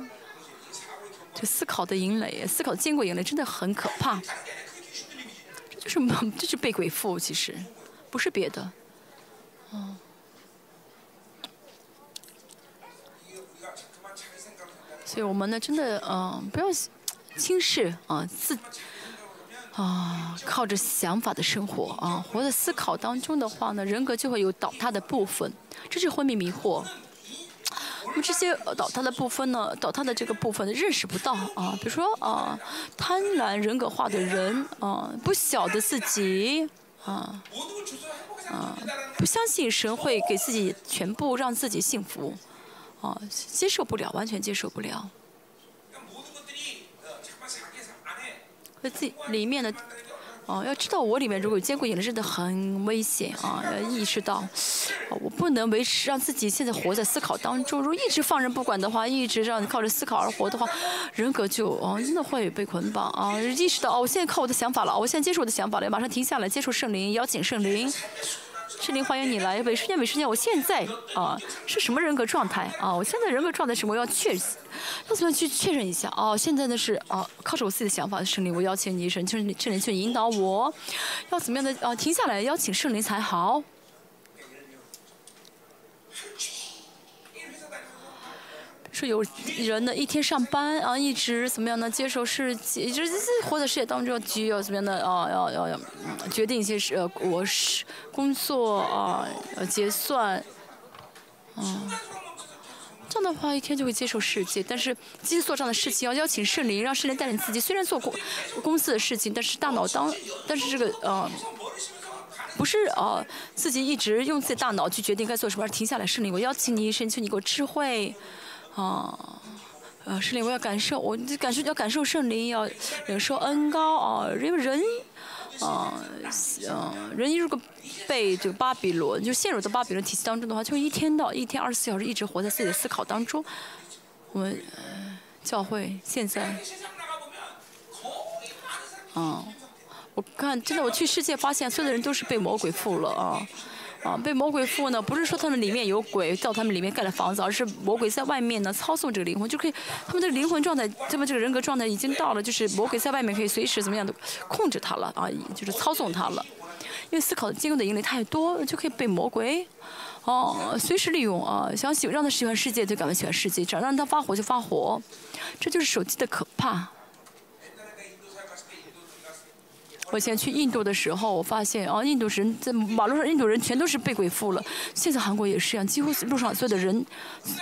就思考的营垒，思考坚固营垒真的很可怕。这就是 这是被鬼附，其实不是别的。哦，所以我们呢，真的，嗯，不要轻视啊，自啊，靠着想法的生活啊，活在思考当中的话呢，人格就会有倒塌的部分，这是昏迷迷惑。那么这些倒塌的部分呢，倒塌的这个部分认识不到啊，比如说啊，贪婪人格化的人啊，不晓得自己啊。啊，不相信神会给自己全部让自己幸福，啊，接受不了，完全接受不了。和自己里面的，哦，要知道我里面如果有坚固引力，真的很危险啊！要意识到，我不能维持让自己现在活在思考当中。如果一直放任不管的话，一直让你靠着思考而活的话，人格就哦，真的会被捆绑啊！意识到哦，我现在靠我的想法了，我现在接受我的想法了，马上停下来，接受圣灵，邀请圣灵。圣灵欢迎你来，每时间每时间，我现在啊是什么人格状态啊？我现在人格状态什么？我要确，要怎么去确认一下？哦，现在呢是啊，靠着我自己的想法，圣灵，我邀请你，圣圣圣灵去引导我，要怎么样的啊？停下来，邀请圣灵才好。是有人呢一天上班啊，一直怎么样呢？接受世界，就是活在世界当中，需要怎么样的啊？要要要决定一些事，我是、工作啊，呃，结算，嗯，这样的话一天就会接受世界。但是，继续做这样的事情，要邀请圣灵，让圣灵带领自己。虽然做公公司的事情，但是大脑当，但是这个呃。不是呃，自己一直用自己大脑去决定该做什么，而停下来圣灵，我邀请你，神求你给我智慧，啊，呃，圣灵，我要感受，我感受要感受圣灵，要忍受恩高啊，因为人，啊，嗯，人如果被这个巴比伦就陷入到巴比伦体系当中的话，就一天到一天二十四小时一直活在自己的思考当中。我们教会现在，嗯。我看，真的，我去世界发现，所有的人都是被魔鬼附了啊，啊，被魔鬼附呢，不是说他们里面有鬼到他们里面盖了房子，而是魔鬼在外面呢操纵这个灵魂，就可以，他们的灵魂状态，他们这个人格状态已经到了，就是魔鬼在外面可以随时怎么样的控制他了啊，就是操纵他了，因为思考的经过的引力太多，就可以被魔鬼，哦，随时利用啊，想喜让他喜欢世界就赶快喜欢世界，只要让他发火就发火，这就是手机的可怕。我以前去印度的时候，我发现啊，印度人在马路上，印度人全都是被鬼附了。现在韩国也是一样，几乎路上所有的人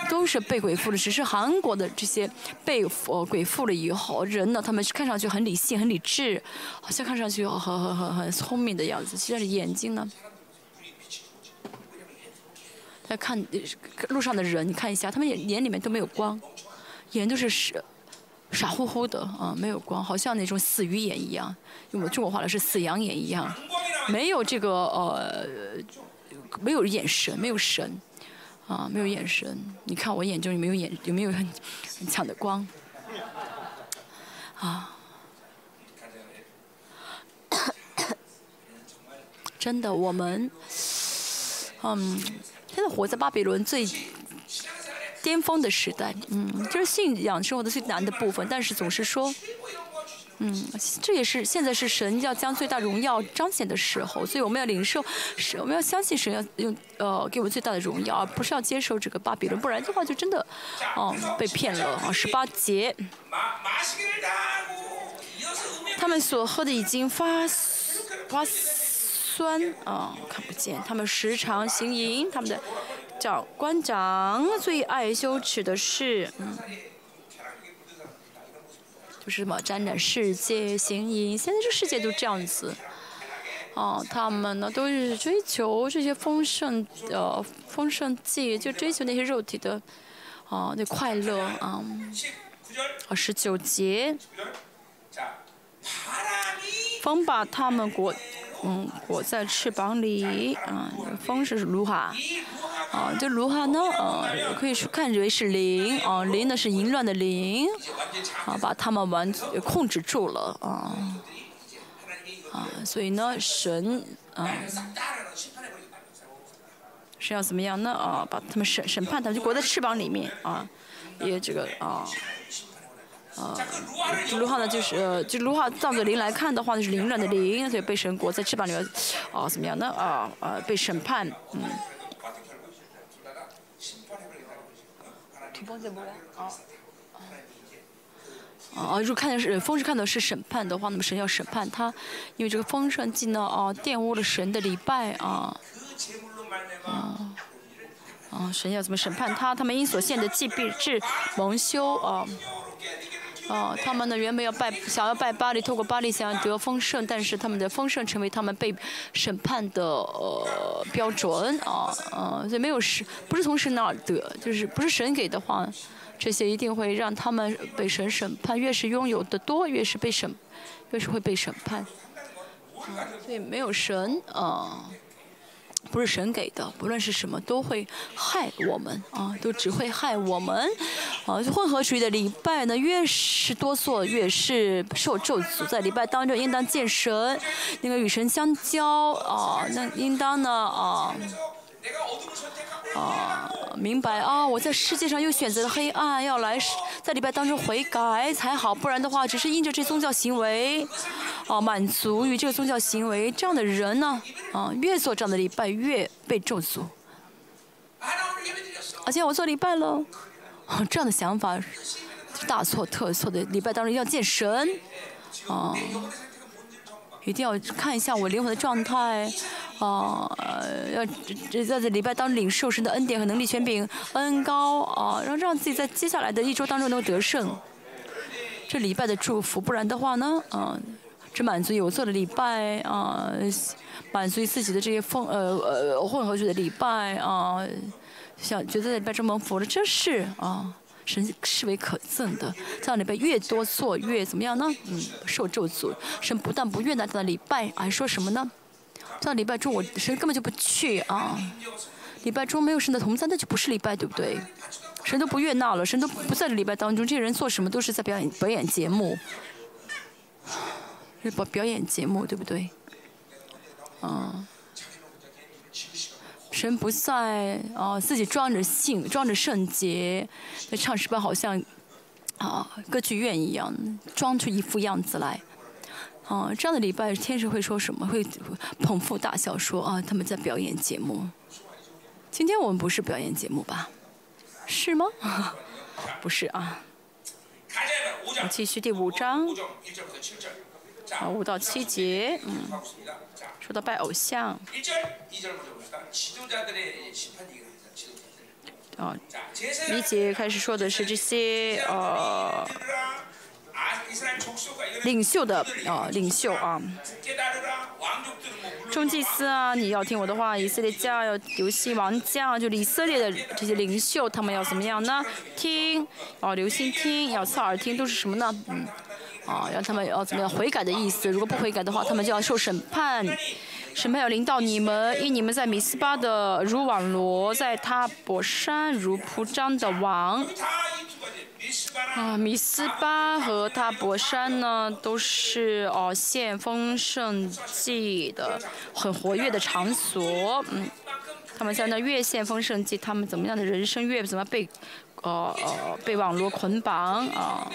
都是被鬼附了。只是韩国的这些被呃鬼附了以后，人呢，他们是看上去很理性、很理智，好像看上去很很很很聪明的样子。其实眼睛呢，来看路上的人，你看一下，他们眼眼里面都没有光，眼都是是。傻乎乎的啊，没有光，好像那种死鱼眼一样，用我中国话来是死羊眼一样，没有这个呃，没有眼神，没有神，啊，没有眼神。你看我眼中有没有眼，有没有很很强的光？啊，真的，我们，嗯，现在活在巴比伦最。巅峰的时代，嗯，就是信仰生活的最难的部分，但是总是说，嗯，这也是现在是神要将最大荣耀彰显的时候，所以我们要领受，是我们要相信神要用呃给我们最大的荣耀，而不是要接受这个巴比伦，不然的话就真的，哦，被骗了啊！十八节，他们所喝的已经发发酸啊，看不见，他们时常行淫，他们的。长官长最爱羞耻的事，嗯，就是什么沾染世界行淫。现在这世界都这样子，哦，他们呢都是追求这些丰盛的丰盛剂，就追求那些肉体的，哦，那快乐啊。啊，十九节，风把他们裹，嗯，裹在翅膀里，啊，风是卢哈。啊，这卢哈呢，啊，可以说看为是灵，啊，灵呢是淫乱的灵，啊，把他们完控制住了，啊，啊，所以呢，神，啊，是要怎么样呢？啊，把他们审审判他，就裹在翅膀里面，啊，也这个，啊，啊，卢哈呢就是，呃，就卢哈照着灵来看的话，呢是凌乱的灵，所以被神裹在翅膀里面，啊，怎么样呢？啊，啊，被审判，嗯。哦，如果看的是风是看到是审判的话，那么神要审判他，因为这个丰盛祭呢，啊，玷污了神的礼拜啊，啊，啊，神要怎么审判他？他们因所献的祭必至蒙羞啊。哦，他们呢原本要拜，想要拜巴黎，透过巴黎想要得丰盛，但是他们的丰盛成为他们被审判的呃标准啊，呃，所以没有神，不是从神那儿得，就是不是神给的话，这些一定会让他们被神审判。越是拥有的多，越是被审，越是会被审判。所以没有神啊。不是神给的，不论是什么都会害我们啊，都只会害我们啊。混合主义的礼拜呢，越是多做，越是受咒诅。在礼拜当中，应当见神，那个与神相交啊，那应当呢啊。啊，明白啊！我在世界上又选择了黑暗，要来在礼拜当中悔改才好，不然的话，只是因着这宗教行为，啊，满足于这个宗教行为，这样的人呢，啊，越做这样的礼拜越被咒诅。而且我做礼拜了，这样的想法大错特错的。礼拜当中要见神，啊，一定要看一下我灵魂的状态，啊，要在这礼拜当领受神的恩典和能力、权柄、恩高啊，然后让自己在接下来的一周当中能够得胜。这礼拜的祝福，不然的话呢，啊，只满足有做的礼拜啊，满足于自己的这些风呃呃混合式的礼拜啊。想觉得礼拜中蒙福了，这是啊，神视为可憎的。在礼拜越多做越怎么样呢？嗯，受咒诅。神不但不悦纳这样的礼拜，还说什么呢？在礼拜中我神根本就不去啊。礼拜中没有神的同在，那就不是礼拜，对不对？神都不悦纳了，神都不在礼拜当中，这些人做什么都是在表演表演节目，表表演节目，对不对？啊。神不在啊，自己装着信，装着圣洁，在唱诗班好像啊歌剧院一样，装出一副样子来。啊，这样的礼拜天使会说什么？会捧腹大笑说啊，他们在表演节目。今天我们不是表演节目吧？是吗？不是啊。我继续第五章，啊，五到七节，嗯，说到拜偶像。哦，一节开始说的是这些呃领袖的啊领袖啊，中祭司啊，你要听我的话，以色列家要游戏王家，就以色列的这些领袖，他们要怎么样呢？听，哦，留心听，要侧耳听，都是什么呢？嗯，啊，让他们要怎么样悔改的意思？如果不悔改的话，他们就要受审判。审判要领导你们，因你们在米斯巴的如网罗，在他伯山如铺张的网。啊，米斯巴和他伯山呢，都是哦献丰盛祭的很活跃的场所。嗯，他们在那越献丰盛祭，他们怎么样的人生越怎么被，呃呃被网络捆绑啊。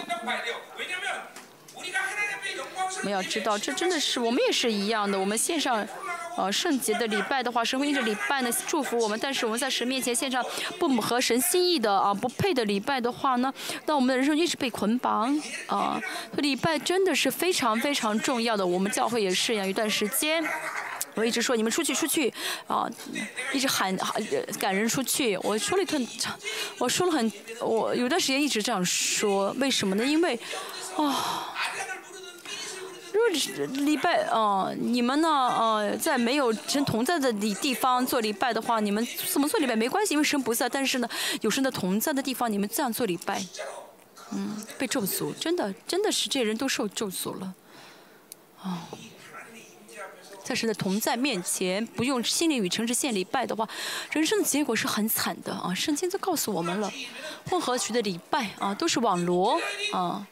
我们要知道，这真的是我们也是一样的。我们线上，呃，圣洁的礼拜的话，神会因着礼拜呢祝福我们。但是我们在神面前献上不合神心意的啊，不配的礼拜的话呢，那我们的人生一直被捆绑啊。礼拜真的是非常非常重要的。我们教会也是样，一段时间，我一直说你们出去出去啊，一直喊喊赶人出去。我说了一顿，我说了很，我有段时间一直这样说，为什么呢？因为啊。如果礼拜哦，你们呢？呃，在没有神同在的地方做礼拜的话，你们怎么做礼拜没关系，因为神不在。但是呢，有神的同在的地方，你们这样做礼拜，嗯，被咒诅，真的，真的是这人都受咒诅了。哦，在神的同在面前，不用心灵与诚实献礼拜的话，人生的结果是很惨的啊！圣经都告诉我们了，混合曲的礼拜啊，都是网罗啊。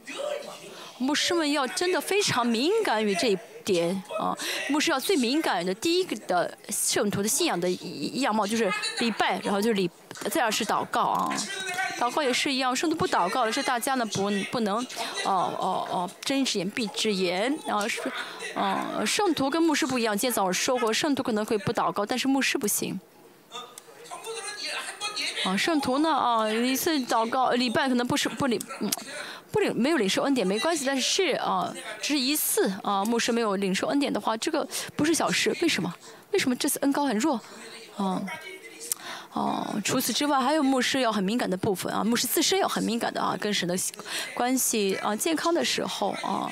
牧师们要真的非常敏感于这一点啊！牧师要最敏感的第一个的圣徒的信仰的样貌就是礼拜，然后就是礼，再而是祷告啊！祷告也是一样，圣徒不祷告的是大家呢不不能哦哦哦睁一只眼闭一只眼，然后是嗯圣徒跟牧师不一样，今天早上说过，圣徒可能会不祷告，但是牧师不行。啊，圣徒呢啊一次祷告礼拜可能不是不礼。不领没有领受恩典没关系，但是啊，只是一次啊，牧师没有领受恩典的话，这个不是小事。为什么？为什么这次恩高很弱？啊，哦，除此之外，还有牧师要很敏感的部分啊，牧师自身要很敏感的啊，跟神的关系啊，健康的时候啊，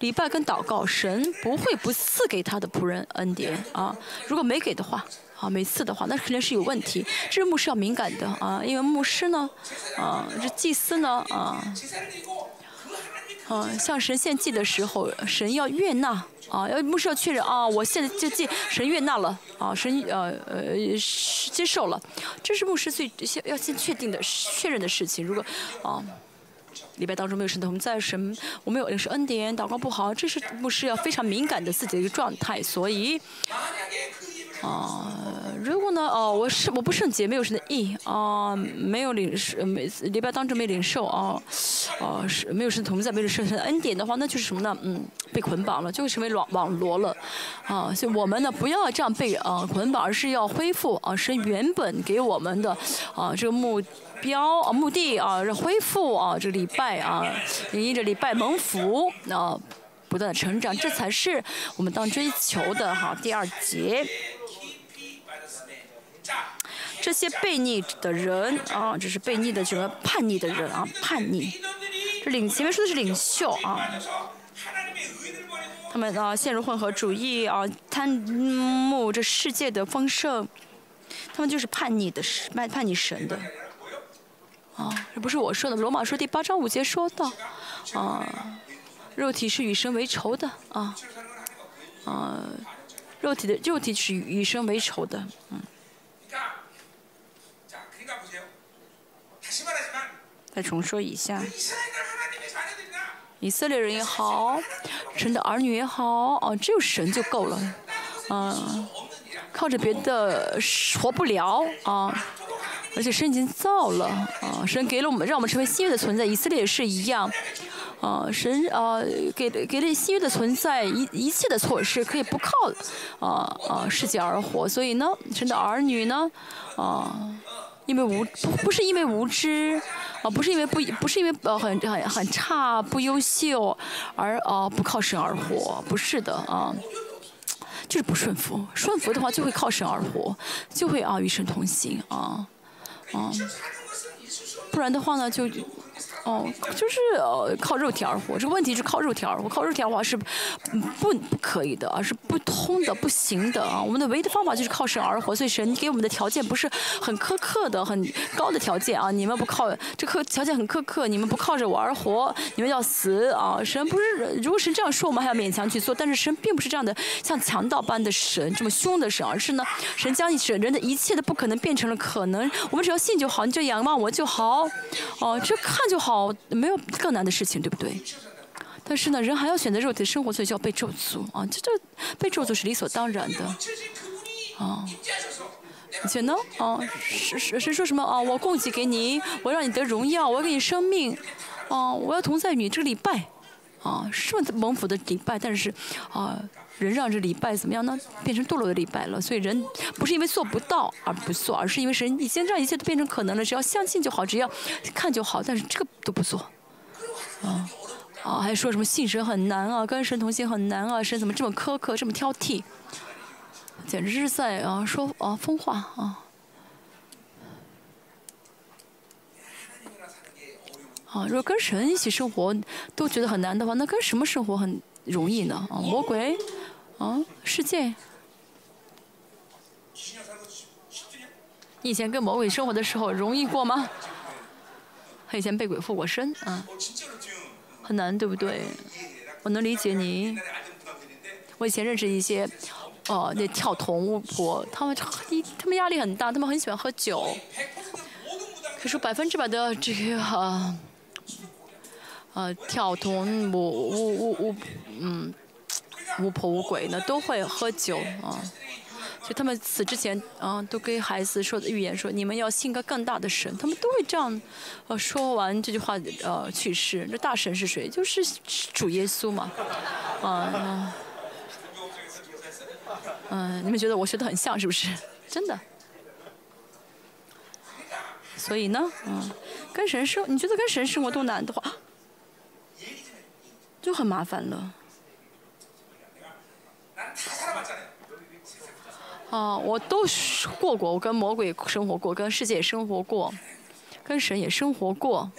礼拜跟祷告，神不会不赐给他的仆人恩典啊，如果没给的话。啊，每次的话，那肯定是有问题。这是牧师要敏感的啊，因为牧师呢，啊，这祭司呢，啊，啊，向神献祭的时候，神要悦纳啊，要牧师要确认啊，我现在就祭，神悦纳了啊，神呃呃接受了，这是牧师最先要先确定的确认的事情。如果啊，礼拜当中没有神同在，神我们有领受恩典，祷告不好，这是牧师要非常敏感的自己的一个状态，所以。啊，如果呢？哦，我是我不圣洁，没有神的意啊，没有领受，每礼拜当中没领受啊，啊是没有神同在，没有圣神的恩典的话，那就是什么呢？嗯，被捆绑了，就会成为网网罗了，啊，所以我们呢不要这样被啊捆绑，而是要恢复啊神原本给我们的啊这个目标啊，目的啊，是恢复啊，这礼拜啊，因着礼拜蒙福啊，不断的成长，这才是我们当追求的哈。第二节，这些悖逆的人啊，这是悖逆的什么叛逆的人啊，叛逆。这领前面说的是领袖啊。他们啊陷入混合主义啊，贪慕这世界的丰盛，他们就是叛逆的，叛叛逆神的。啊，这不是我说的，罗马书第八章五节说的，啊，肉体是与神为仇的，啊，啊，肉体的肉体是与神为仇的，嗯。再重说一下。以色列人也好，神的儿女也好，啊，只有神就够了，嗯，靠着别的活不了啊，而且神已经造了，啊，神给了我们，让我们成为新约的存在。以色列也是一样，啊，神啊，给给了新约的存在一一切的措施，可以不靠啊啊世界而活。所以呢，神的儿女呢，啊。因为无不不是因为无知，啊不是因为不不是因为呃很很很差不优秀而啊不靠神而活，不是的啊，就是不顺服，顺服的话就会靠神而活，就会啊与神同行啊啊，不然的话呢就。哦，就是呃靠肉体而活，这个问题是靠肉体而活，靠肉体而活是不不可以的，而是不通的、不行的啊。我们的唯一的方法就是靠神而活，所以神给我们的条件不是很苛刻的、很高的条件啊。你们不靠这苛条件很苛刻，你们不靠着我而活，你们要死啊！神不是，如果神这样说，我们还要勉强去做，但是神并不是这样的，像强盗般的神，这么凶的神，而是呢，神将神人的一切的不可能变成了可能，我们只要信就好，你就仰望我就好，哦，这看就好。好，没有更难的事情，对不对？但是呢，人还要选择肉体的生活，所以就要被咒诅啊！这这被咒诅是理所当然的啊！而且呢，啊，是是谁说什么啊？我供给给你，我让你得荣耀，我要给你生命，啊，我要同在你这个礼拜，啊，是蒙福的礼拜，但是啊，人让这礼拜怎么样呢？变成堕落的礼拜了。所以人不是因为做不到而不做，而是因为神已经让一切都变成可能了，只要相信就好，只要看就好。但是这个都不做，啊啊，还说什么信神很难啊，跟神同行很难啊，神怎么这么苛刻，这么挑剔，简直是在啊说啊疯话啊。啊，如果跟神一起生活都觉得很难的话，那跟什么生活很容易呢？啊，魔鬼，哦，世界。你以前跟魔鬼生活的时候容易过吗？他以前被鬼附过身，啊，很难，对不对？我能理解你。我以前认识一些，哦，那跳童巫婆，他们一他们压力很大，他们很喜欢喝酒。可是百分之百的这个。呃，跳童巫巫巫巫，嗯，巫婆巫鬼呢都会喝酒啊，所以他们死之前啊，都给孩子说的预言说，你们要信个更大的神，他们都会这样，呃，说完这句话呃去世。那大神是谁？就是主耶稣嘛，啊，嗯，你们觉得我学的很像是不是？真的。所以呢，嗯，跟神生，你觉得跟神生活多难的话？就很麻烦了。啊，我都过过，我跟魔鬼生活过，跟世界也生活过，跟神也生活过。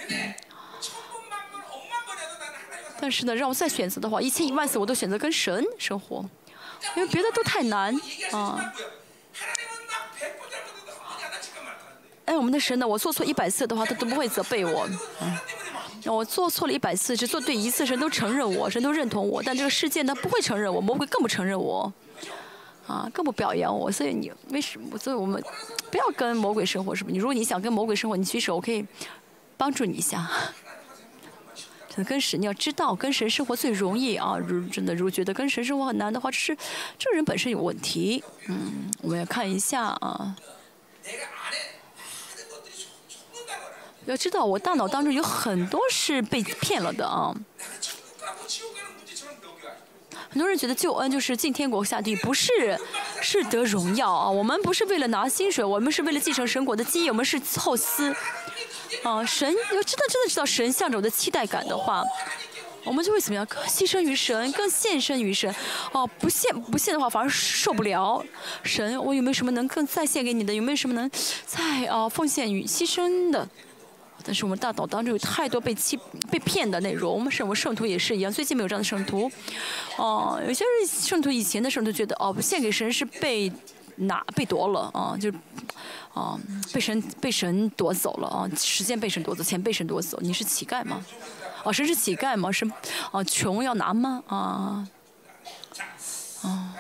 但是呢，让我再选择的话，一千一万次我都选择跟神生活，因为别的都太难啊。哎，我们的神呢？我做错一百次的话，他都不会责备我。嗯我做错了一百次，只做对一次，神都承认我，神都认同我。但这个世界呢，不会承认我，魔鬼更不承认我，啊，更不表扬我。所以你为什么？所以我们不要跟魔鬼生活，是不？你如果你想跟魔鬼生活，你举手，我可以帮助你一下。跟神，你要知道，跟神生活最容易啊！如真的，如果觉得跟神生活很难的话，这是这个人本身有问题。嗯，我们要看一下啊。要知道，我大脑当中有很多是被骗了的啊！很多人觉得救恩就是进天国下地，不是，是得荣耀啊！我们不是为了拿薪水，我们是为了继承神国的基业，我们是后嗣。啊，神要真的真的知道神向着我的期待感的话，我们就会怎么样？更牺牲于神，更献身于神。哦，不献不献的话，反而受不了。神，我有没有什么能更再献给你的？有没有什么能再啊奉献与牺牲的？但是我们大脑当中有太多被欺、被骗的内容。我们圣我们圣徒也是一样，最近没有这样的圣徒。哦，有些人圣徒以前的圣徒觉得，哦，献给神是被拿、被夺了啊，就啊被神被神夺走了啊，时间被神夺走，钱被神夺走。你是乞丐吗？哦，神是乞丐吗？是哦，穷要拿吗？啊，啊，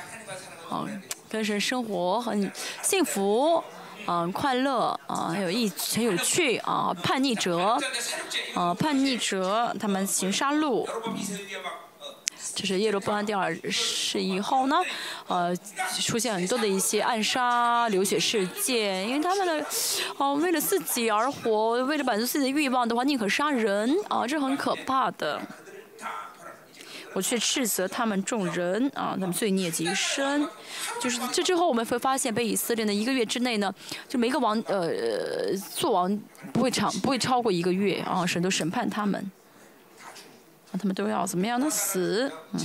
啊，跟神生活很幸福。嗯，快乐啊，很有意，很有趣啊！叛逆者，啊，叛逆者，他们行杀戮。这是耶罗波安第二世以后呢，呃，出现很多的一些暗杀、流血事件，因为他们的，哦，为了自己而活，为了满足自己的欲望的话，宁可杀人啊，这很可怕的。我却斥责他们众人啊，他们罪孽极深。就是这之后，我们会发现，被以色列的一个月之内呢，就每个王呃做王不会长不会超过一个月啊，神都审判他们，啊，他们都要怎么样的死？嗯，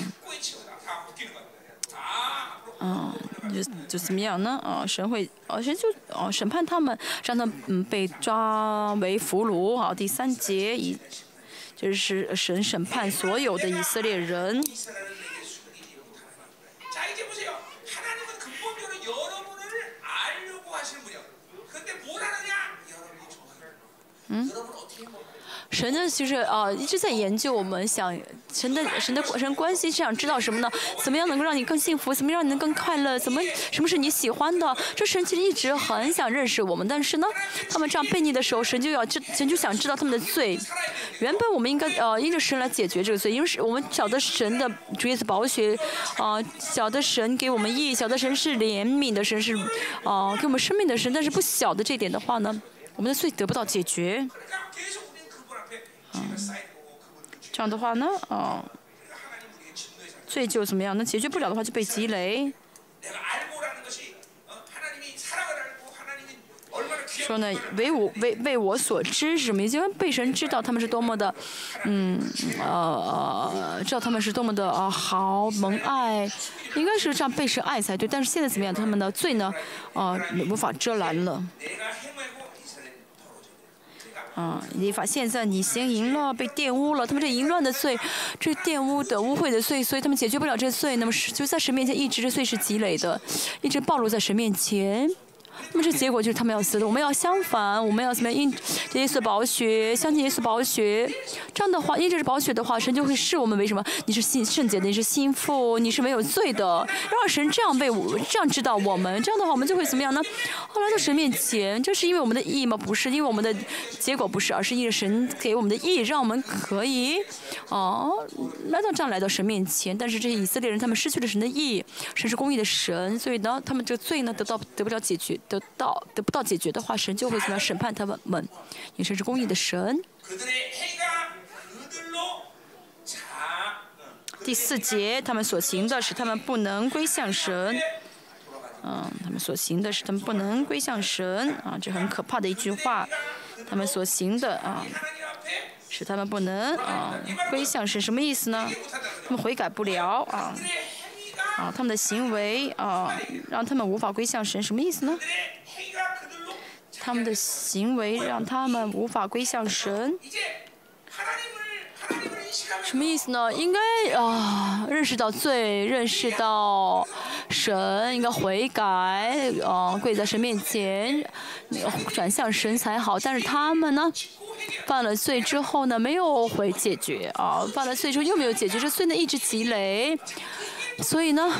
嗯，就就怎么样呢？啊，神会啊，神就哦审判他们，让他们嗯被抓为俘虏啊。第三节以。就是审审判所有的以色列人。嗯。神呢，就是啊，一直在研究我们想神的神的神关系，是想知道什么呢？怎么样能够让你更幸福？怎么让你能更快乐？怎么什么是你喜欢的？这神其实一直很想认识我们，但是呢，他们这样悖逆的时候，神就要知神就想知道他们的罪。原本我们应该呃，因着神来解决这个罪，因为是我们晓得神的主耶稣宝血，啊，晓得神给我们义，晓得神是怜悯的神，是啊，给我们生命的神。但是不晓得这点的话呢，我们的罪得不到解决。这样的话呢，啊，罪就怎么样？那解决不了的话就被积累。说呢，为我为为我所知是什么意思？因为被神知道他们是多么的，嗯，呃，知道他们是多么的啊好蒙爱，应该是这样被神爱才对。但是现在怎么样？他们的罪呢，啊，无法遮拦了。啊！你发现在你行淫乱被玷污了，他们这淫乱的罪，这玷污的污秽的罪，所以他们解决不了这罪，那么就在神面前一直这罪是积累的，一直暴露在神面前。那么这结果就是他们要死的。我们要相反，我们要怎么样？因耶稣宝血，相信耶稣宝血。这样的话，因这是宝血的话，神就会视我们为什么？你是信圣洁的，你是心腹，你是没有罪的。让神这样被我这样知道我们，这样的话我们就会怎么样呢？后来到神面前，这是因为我们的义吗？不是，因为我们的结果不是，而是因为神给我们的义，让我们可以哦来到这样来到神面前。但是这些以色列人他们失去了神的义，神是公义的神，所以呢，他们这个罪呢得到得不了解决。得到得不到解决的话，神就会怎么样审判他们？们，也是公义的神。第四节，他们所行的是他们不能归向神。嗯，他们所行的是他们不能归向神啊，这很可怕的一句话。他们所行的啊，是他们不能啊归向神，什么意思呢？他们悔改不了啊。啊，他们的行为啊，让他们无法归向神，什么意思呢？他们的行为让他们无法归向神，什么意思呢？应该啊，认识到罪，认识到神，应该悔改，啊，跪在神面前，转向神才好。但是他们呢，犯了罪之后呢，没有回解决啊，犯了罪之后又没有解决，这罪呢一直积累。所以呢，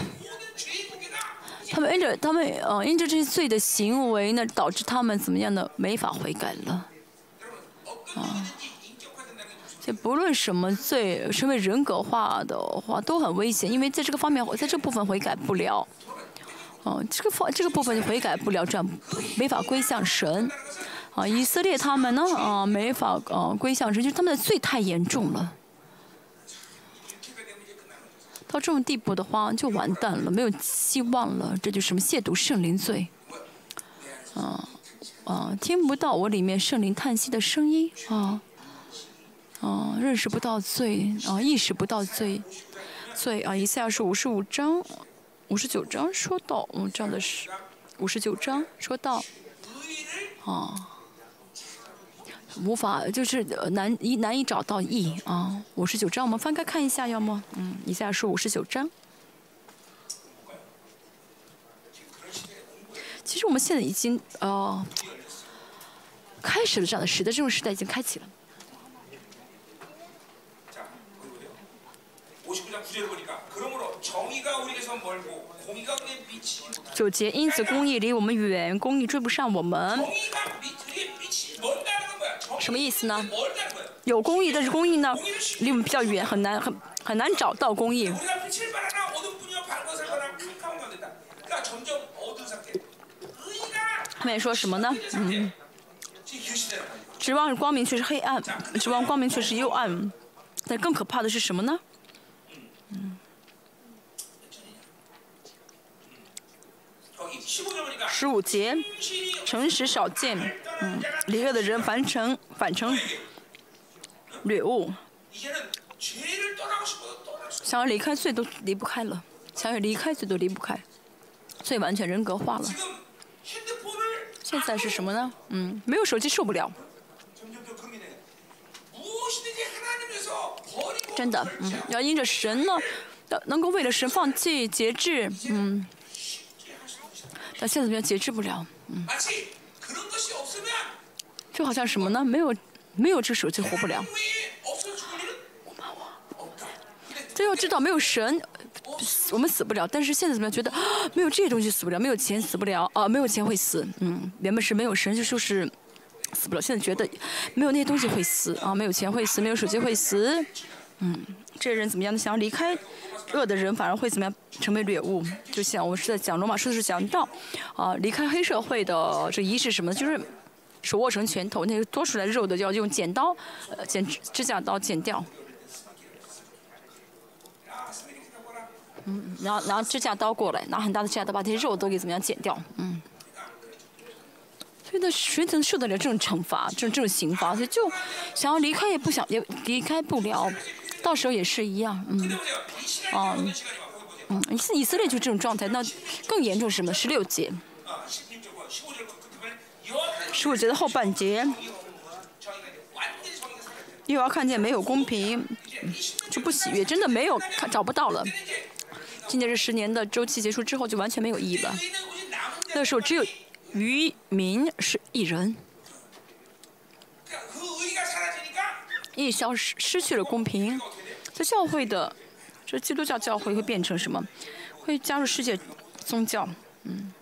他们因着他们呃因着这些罪的行为呢，导致他们怎么样呢？没法悔改了，啊，这不论什么罪，成为人格化的话都很危险，因为在这个方面，在这部分悔改不了，哦，这个方这个部分就悔改不了，这样没法归向神，啊，以色列他们呢，啊，没法啊归向神，就是他们的罪太严重了。到这种地步的话，就完蛋了，没有希望了。这就什么亵渎圣灵罪，啊，啊，听不到我里面圣灵叹息的声音啊，啊，认识不到罪啊，意识不到罪，罪啊，以赛亚书五十五章、五十九章说到，嗯，这样的是五十九章说到，啊，无法就是难以难以找到义啊，五十九章我们翻开看一下，要么，嗯，以下说五十九章。其实我们现在已经呃开始了这样的时代，这种时代已经开启了。九节，因此公义离我们远，公义追不上我们。什么意思呢？有公义，但是公义呢离我们比较远，很难很很难找到公义。后面说什么呢？嗯，指望光明却是黑暗，指望光明却是幽暗。但更可怕的是什么呢？嗯，十五节，诚实少见，嗯，离恶的人反成反成掠物，想要离开罪都离不开了，想要离开罪都离不开，罪完全人格化了。现在是什么呢？嗯，没有手机受不了。真的，嗯，要因着神呢，能够为了神放弃节制，嗯。但现在怎么样节制不了？嗯。就好像什么呢？没有，没有这手机活不了。这要知道没有神。我们死不了，但是现在怎么样？觉得 没有这些东西死不了，没有钱死不了啊，没有钱会死。嗯，原本是没有神就说是死不了，现在觉得没有那些东西会死啊，没有钱会死，没有手机会死。嗯，这些人怎么样呢？想要离开恶的人，反而会怎么样？成为掠物。就像我是在讲罗马书的时候讲到，啊，离开黑社会的这仪式什么，就是手握成拳头，那个多出来肉的要用剪刀，呃，剪指甲刀剪掉。嗯，然后然后指甲刀过来，拿很大的指甲刀把这些肉都给怎么样剪掉？嗯，所以呢，谁能受得了这种惩罚，这种这种刑罚？所以就想要离开也不想，也离开不了，到时候也是一样。嗯，哦，嗯，以色列就这种状态，那更严重什么？十六节，十五节的后半节，又要看见没有公平，就不喜悦，真的没有看找不到了。今年这十年的周期结束之后，就完全没有意义了。那时候只有渔民是一人，义消失，失去了公平。在教会的，这基督教教会会变成什么？会加入世界宗教，嗯。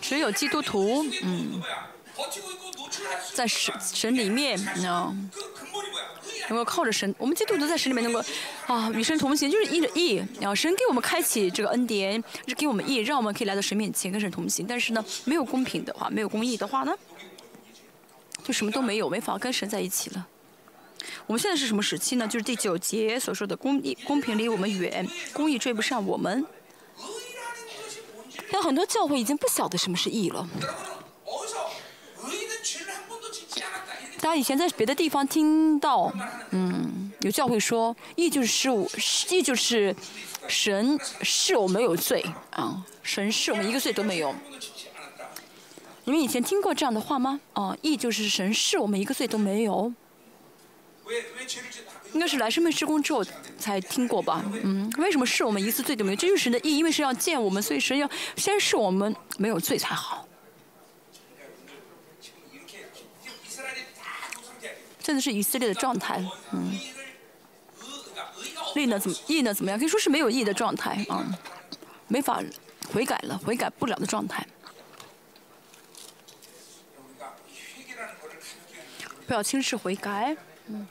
只有基督徒，嗯，在神神里面，嗯。能够靠着神，我们基督徒在神里面能够啊与神同行，就是依着义，然后神给我们开启这个恩典，是给我们义，让我们可以来到神面前跟神同行。但是呢，没有公平的话，没有公义的话呢，就什么都没有，没法跟神在一起了。我们现在是什么时期呢？就是第九节所说的公义、公平离我们远，公义追不上我们。有很多教会已经不晓得什么是义了。大家以前在别的地方听到，嗯，有教会说，义就是失误，义就是神是我们有罪啊，神是我们一个罪都没有。你们以前听过这样的话吗？哦，义就是神是我们一个罪都没有。应该是来生命施工之后才听过吧？嗯，为什么是我们一次罪都没有？这就是神的义，因为是要见我们，所以神要先是我们没有罪才好。真的是以色列的状态，嗯，义呢怎么义呢怎么样？可以说是没有义的状态啊，没法悔改了，悔改不了的状态。不要轻视悔改，嗯，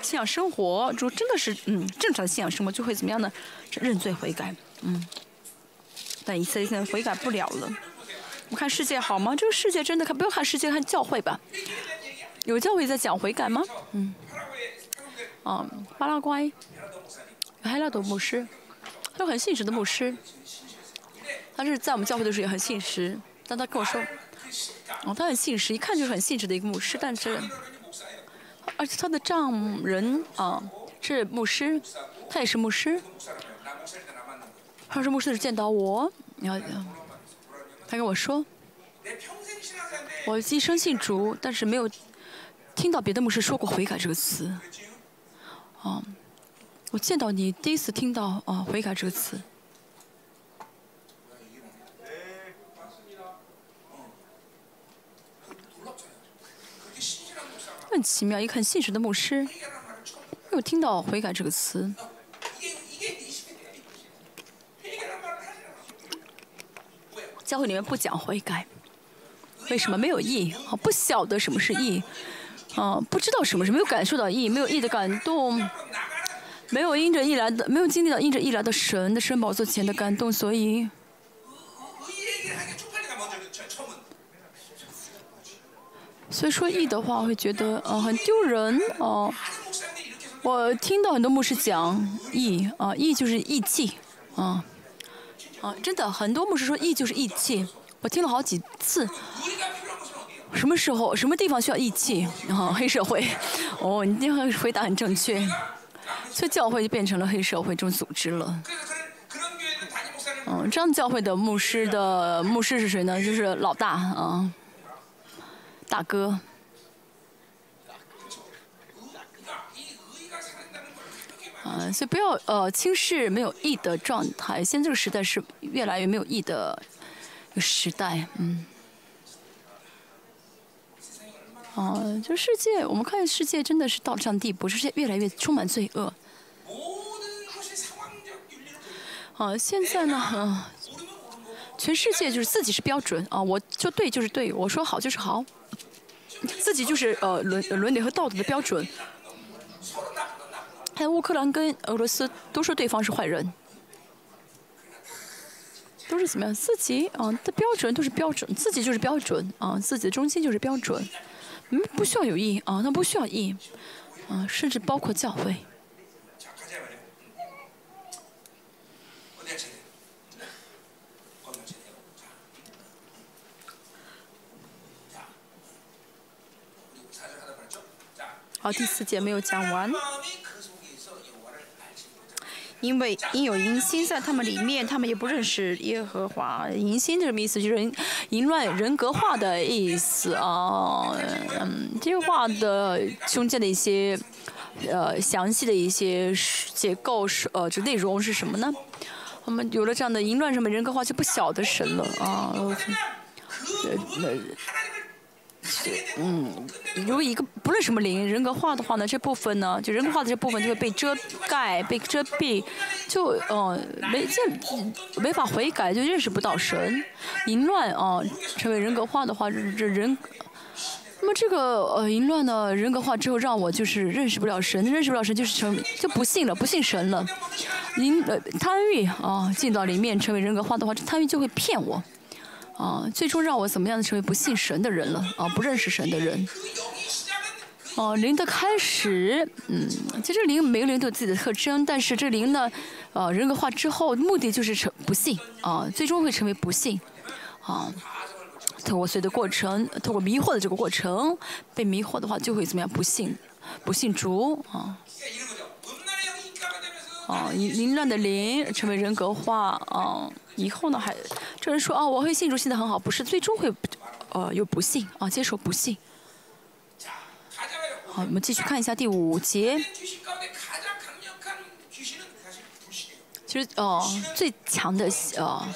信仰生活，如果真的是嗯正常的信仰生活，就会怎么样呢？认罪悔改，嗯，但以色列现在悔改不了了。我看世界好吗？这个世界真的看不用看世界，看教会吧。有教会在讲悔改吗？嗯。啊，巴拉圭，海拉多牧师，有很信实的牧师。他是在我们教会的时候也很信实，但他跟我说，哦，他很信实，一看就是很信实的一个牧师，但是，而且他的丈人啊是牧师，他也是牧师。他说牧师是见到我，你要，他跟我说，我一生信主，但是没有听到别的牧师说过悔改这个词，啊，我见到你第一次听到啊悔改这个词。很奇妙，一个很现实的牧师，没有听到悔改这个词。教会里面不讲悔改，为什么没有义？啊，不晓得什么是义，啊，不知道什么是没有感受到义，没有义的感动，没有因着义来的，没有经历到因着义来的神的圣宝座前的感动，所以。所以说义的话，会觉得呃很丢人哦。我听到很多牧师讲义啊，义就是义气啊啊，真的很多牧师说义就是义气，我听了好几次。什么时候、什么地方需要义气？啊，黑社会。哦，你这个回答很正确。所以教会就变成了黑社会这种组织了。嗯，这样教会的牧师的牧师是谁呢？就是老大啊。大哥，啊，所以不要呃轻视没有义的状态。现在这个时代是越来越没有义的一个时代，嗯。啊，就世界，我们看世界真的是到了这样地步，世界越来越充满罪恶。啊，现在呢，全世界就是自己是标准啊，我就对就是对，我说好就是好。自己就是呃伦伦理和道德的标准。还有乌克兰跟俄罗斯都说对方是坏人，都是怎么样？自己啊的标准都是标准，自己就是标准啊，自己的中心就是标准，嗯，不需要有意啊，那不需要意啊，甚至包括教会。好，第四节没有讲完。因为因有淫心在他们里面，他们也不认识耶和华。淫心是什么意思就是淫乱人格化的意思啊。嗯，这句话的中间的一些呃详细的一些结构是呃这内容是什么呢？我们有了这样的淫乱什么人格化就不晓得神了啊。呃。嗯，如果一个不论什么灵人格化的话呢，这部分呢，就人格化的这部分就会被遮盖、被遮蔽，就呃没见没法悔改，就认识不到神。淫乱啊，成为人格化的话，这人，那么这个呃淫乱呢，人格化之后，让我就是认识不了神，认识不了神就是成就不信了，不信神了。淫呃贪欲啊进到里面成为人格化的话，这贪欲就会骗我。啊，最终让我怎么样的成为不信神的人了？啊，不认识神的人。哦，灵的开始，嗯，其实灵每个灵都有自己的特征，但是这灵呢，呃，人格化之后，目的就是成不信，啊，最终会成为不信，啊，透过随的过程，透过迷惑的这个过程，被迷惑的话就会怎么样？不信，不信主，啊。啊，淫淫乱的凌成为人格化，啊，以后呢还，这人说啊，我会信主信的很好，不是，最终会，呃，有不幸，啊，接受不幸。好，我们继续看一下第五节。其实，哦，最强的呃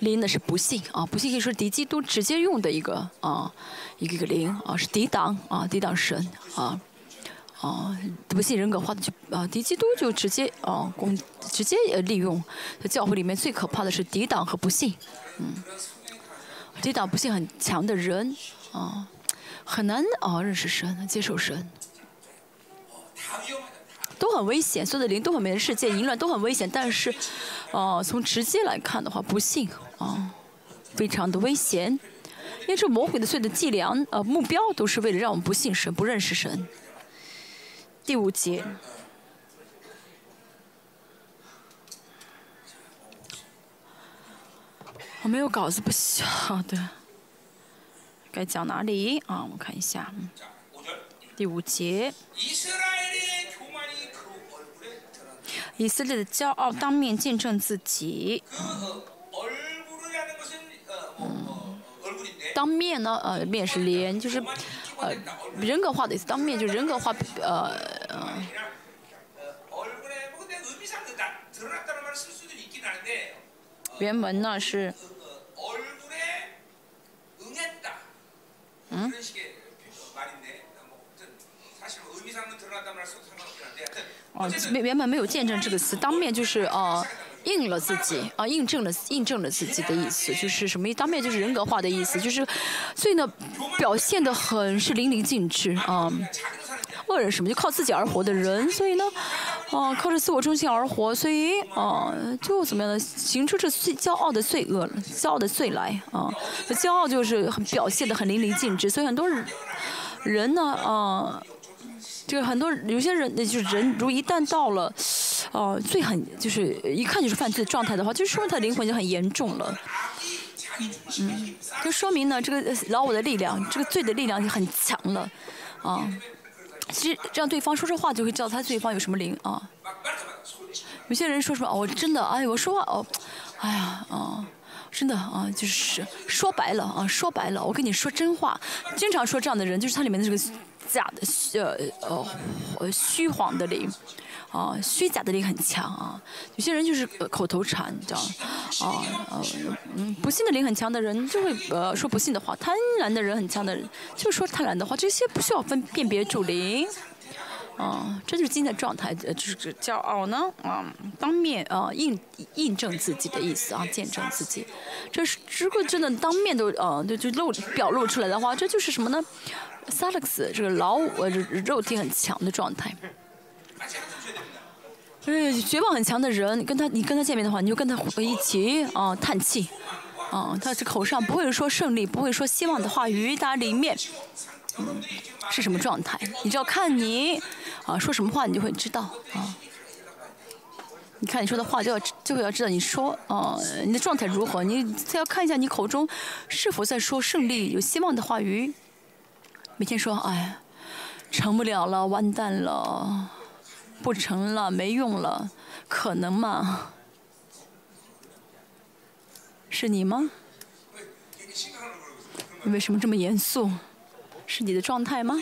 灵呢是不幸，啊，不幸可以说敌基督直接用的一个啊一个一个灵，啊，是抵挡，啊，抵挡神，啊。哦，不信人格化的就啊，敌基督就直接啊攻，直接呃利用。教会里面最可怕的是抵挡和不信，嗯，抵挡不信很强的人啊，很难啊认识神、接受神，都很危险。所有的灵都很没世界，淫乱都很危险。但是，哦，从直接来看的话，不信啊，非常的危险。因为这魔鬼的所有的伎俩呃目标都是为了让我们不信神、不认识神。第五节。我没有稿子，不行。好，该讲哪里啊？我看一下，嗯，第五节。以色列的骄傲当面见证自己。嗯，当面呢？呃，面是脸，就是。呃，人格化的意思，当面就人格化，呃，原文呢是，嗯。哦，原本没有见证这个词，当面就是呃，印了自己啊，印证了印证了自己的意思，就是什么？当面就是人格化的意思，就是所以呢，表现的很是淋漓尽致啊。恶人什么就靠自己而活的人，所以呢，啊，靠着自我中心而活，所以啊，就怎么样呢？行出这最骄傲的罪恶了，骄傲的罪来啊！骄傲就是很表现的很淋漓尽致，所以很多人人呢，啊。就是很多有些人就是人如一旦到了哦最很就是一看就是犯罪状态的话就说明他灵魂已经很严重了。嗯就说明呢这个老我的力量这个罪的力量就很强了。啊其实这样对方说说话就会知道他对方有什么灵啊。有些人说什么我真的哎我说话哦哎呀啊真的啊就是说白了啊说白了我跟你说真话。经常说这样的人就是他里面的这个假的呃呃虚晃的灵。啊，虚假的灵很强啊，有些人就是口头禅，你知道吗？啊呃嗯，不信的灵很强的人就会呃说不信的话，贪婪的人很强的人就说贪婪的话，这些不需要分辨别主灵。啊，这就是今天的状态，呃，就是这骄傲呢，啊，当面啊印印证自己的意思啊，见证自己，这是如果真的当面都呃就就露表露出来的话，这就是什么呢？萨克斯这个老五肉体很强的状态。就是绝望很强的人跟他你跟他见面的话你就跟他一起啊叹气啊他这口上不会说胜利不会说希望的话语他里面。是什么状态？你只要看你啊说什么话你就会知道啊。你看你说的话就要就会要知道你说啊你的状态如何你再要看一下你口中是否在说胜利有希望的话语每天说，哎，成不了了，完蛋了，不成了，没用了，可能吗？是你吗？你为什么这么严肃？是你的状态吗？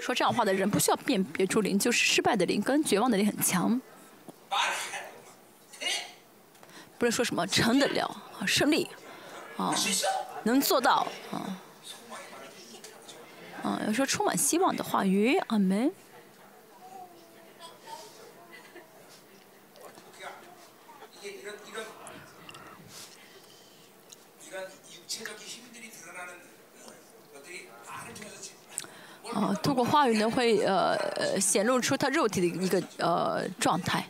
说这样话的人不需要辨别出灵，就是失败的灵跟绝望的灵很强。不是说什么成得了，胜利啊，能做到，啊，要说充满希望的话语，阿，门。啊，透过话语呢，会呃显露出他肉体的一个呃状态。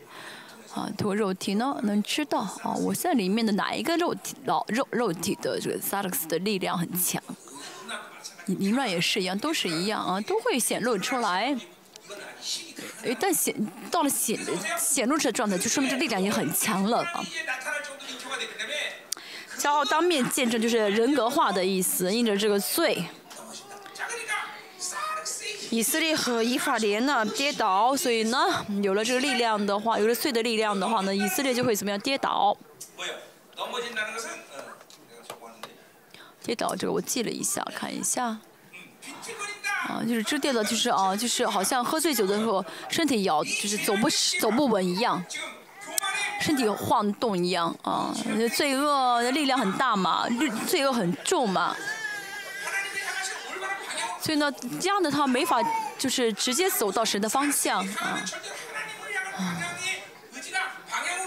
啊，通过肉体呢，能知道啊，我现在里面的哪一个肉体老肉肉体的这个萨克斯的力量很强，凌乱也是一样，都是一样啊，都会显露出来。哎，但显到了显显露出来状态，就说明这力量已经很强了啊。骄傲当面见证就是人格化的意思，印着这个罪。以色列和以法连呢跌倒，所以呢有了这个力量的话，有了碎的力量的话呢，以色列就会怎么样跌倒。跌倒这个我记了一下，看一下。啊，就是这跌倒就是啊，就是好像喝醉酒的时候，身体摇，就是走不走不稳一样，身体晃动一样。啊，罪恶的力量很大嘛，罪恶很重嘛。所以呢，这样的他没法，就是直接走到神的方向啊。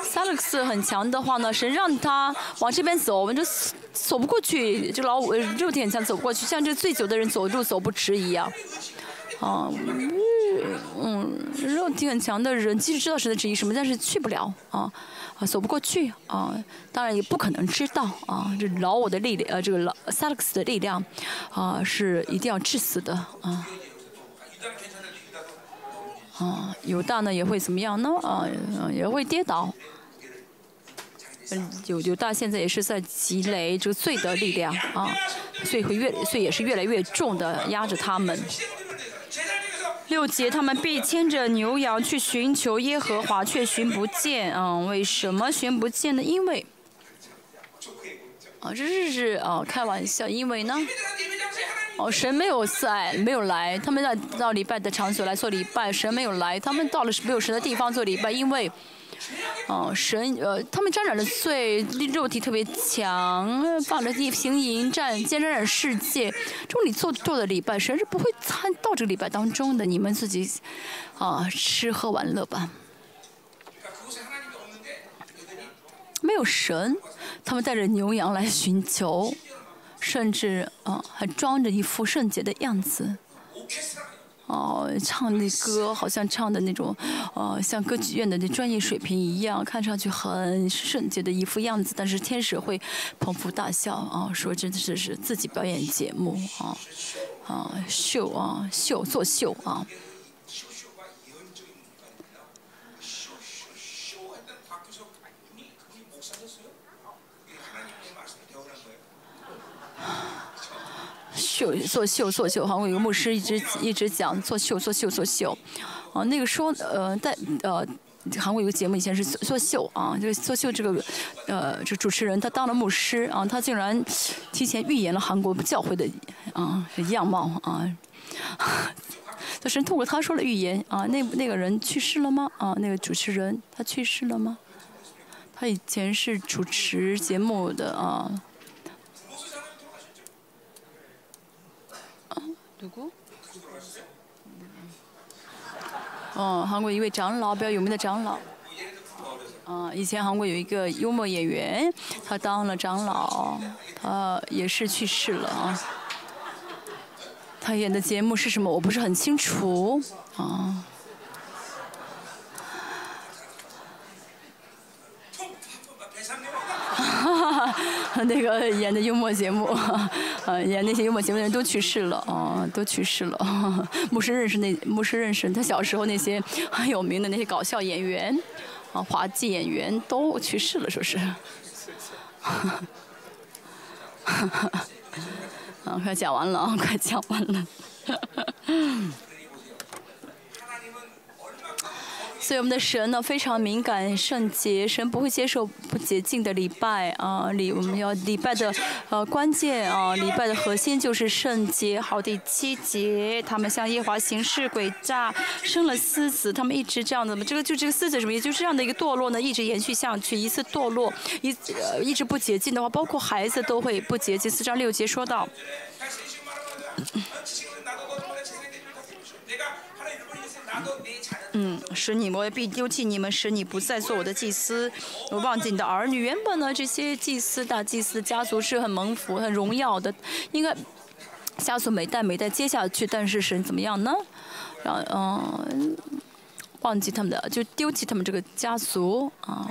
萨克斯很强的话呢，神让他往这边走，我们就走不过去，就老肉体很强走过去，像这醉酒的人走路走不直一样。啊，嗯，肉体很强的人，即使知道神的旨意什么，但是去不了啊。啊，走不过去啊，当然也不可能知道啊，这老我的力量，啊，这个老，萨克斯的力量啊，是一定要致死的啊。啊，犹大呢也会怎么样呢？啊，也会跌倒。嗯，犹犹大现在也是在积累这个罪的力量啊，所以会越，所以也是越来越重的压着他们。六节，他们必牵着牛羊去寻求耶和华，却寻不见。嗯，为什么寻不见呢？因为，啊，这日是啊，开玩笑。因为呢，哦，神没有在，没有来。他们在到礼拜的场所来做礼拜，神没有来。他们到了没有神的地方做礼拜，因为。哦神呃他们沾染了罪肉体特别强放着地平营战兼沾染世界。这种你做做的礼拜神是不会参到这个礼拜当中的你们自己啊吃喝玩乐吧。没有神他们带着牛羊来寻求甚至啊还装着一副圣洁的样子。哦，唱那歌好像唱的那种，呃，像歌剧院的那专业水平一样，看上去很圣洁的一副样子。但是天使会捧腹大笑啊，说真的是是自己表演节目啊啊秀啊秀作秀啊。秀做秀做秀，好像有个牧师一直一直讲做秀做秀做秀，啊，那个说呃在呃。韩国有个节目以前是做做秀啊，就是做秀这个，呃，这主持人他当了牧师啊，他竟然提前预言了韩国教会的啊样貌啊，就是通过他说了预言啊，那那个人去世了吗？啊，那个主持人他去世了吗？他以前是主持节目的啊。누구？ 哦，韩国一位长老，比较有名的长老。啊，以前韩国有一个幽默演员，他当了长老，他也是去世了啊。他演的节目是什么？我不是很清楚啊。 배상내고 那个演的幽默节目， 呃，演那些幽默节目的人都去世了，啊、都去世了。牧师认识那牧师认识他小时候那些很有名的那些搞笑演员，啊，滑稽演员都去世了，是 不是。啊，快讲完了啊，快讲完了。所以我们的神呢非常敏感圣洁，神不会接受不洁净的礼拜啊，礼我们要礼拜的呃关键啊，礼拜的核心就是圣洁。好，第七节，他们向耶华行事诡诈，生了私子，他们一直这样的，这个就这个私子什么意思？就这样的一个堕落呢，一直延续下去，一次堕落，一呃一直不洁净的话，包括孩子都会不洁净。四章六节说到。다 嗯使你们必丢弃你们使你不再做我的祭司。我忘记你的儿女原本呢这些祭司大祭司家族是很蒙福很荣耀的应该家族每代每代接下去但是神怎么样呢？然后嗯忘记他们的就丢弃他们这个家族啊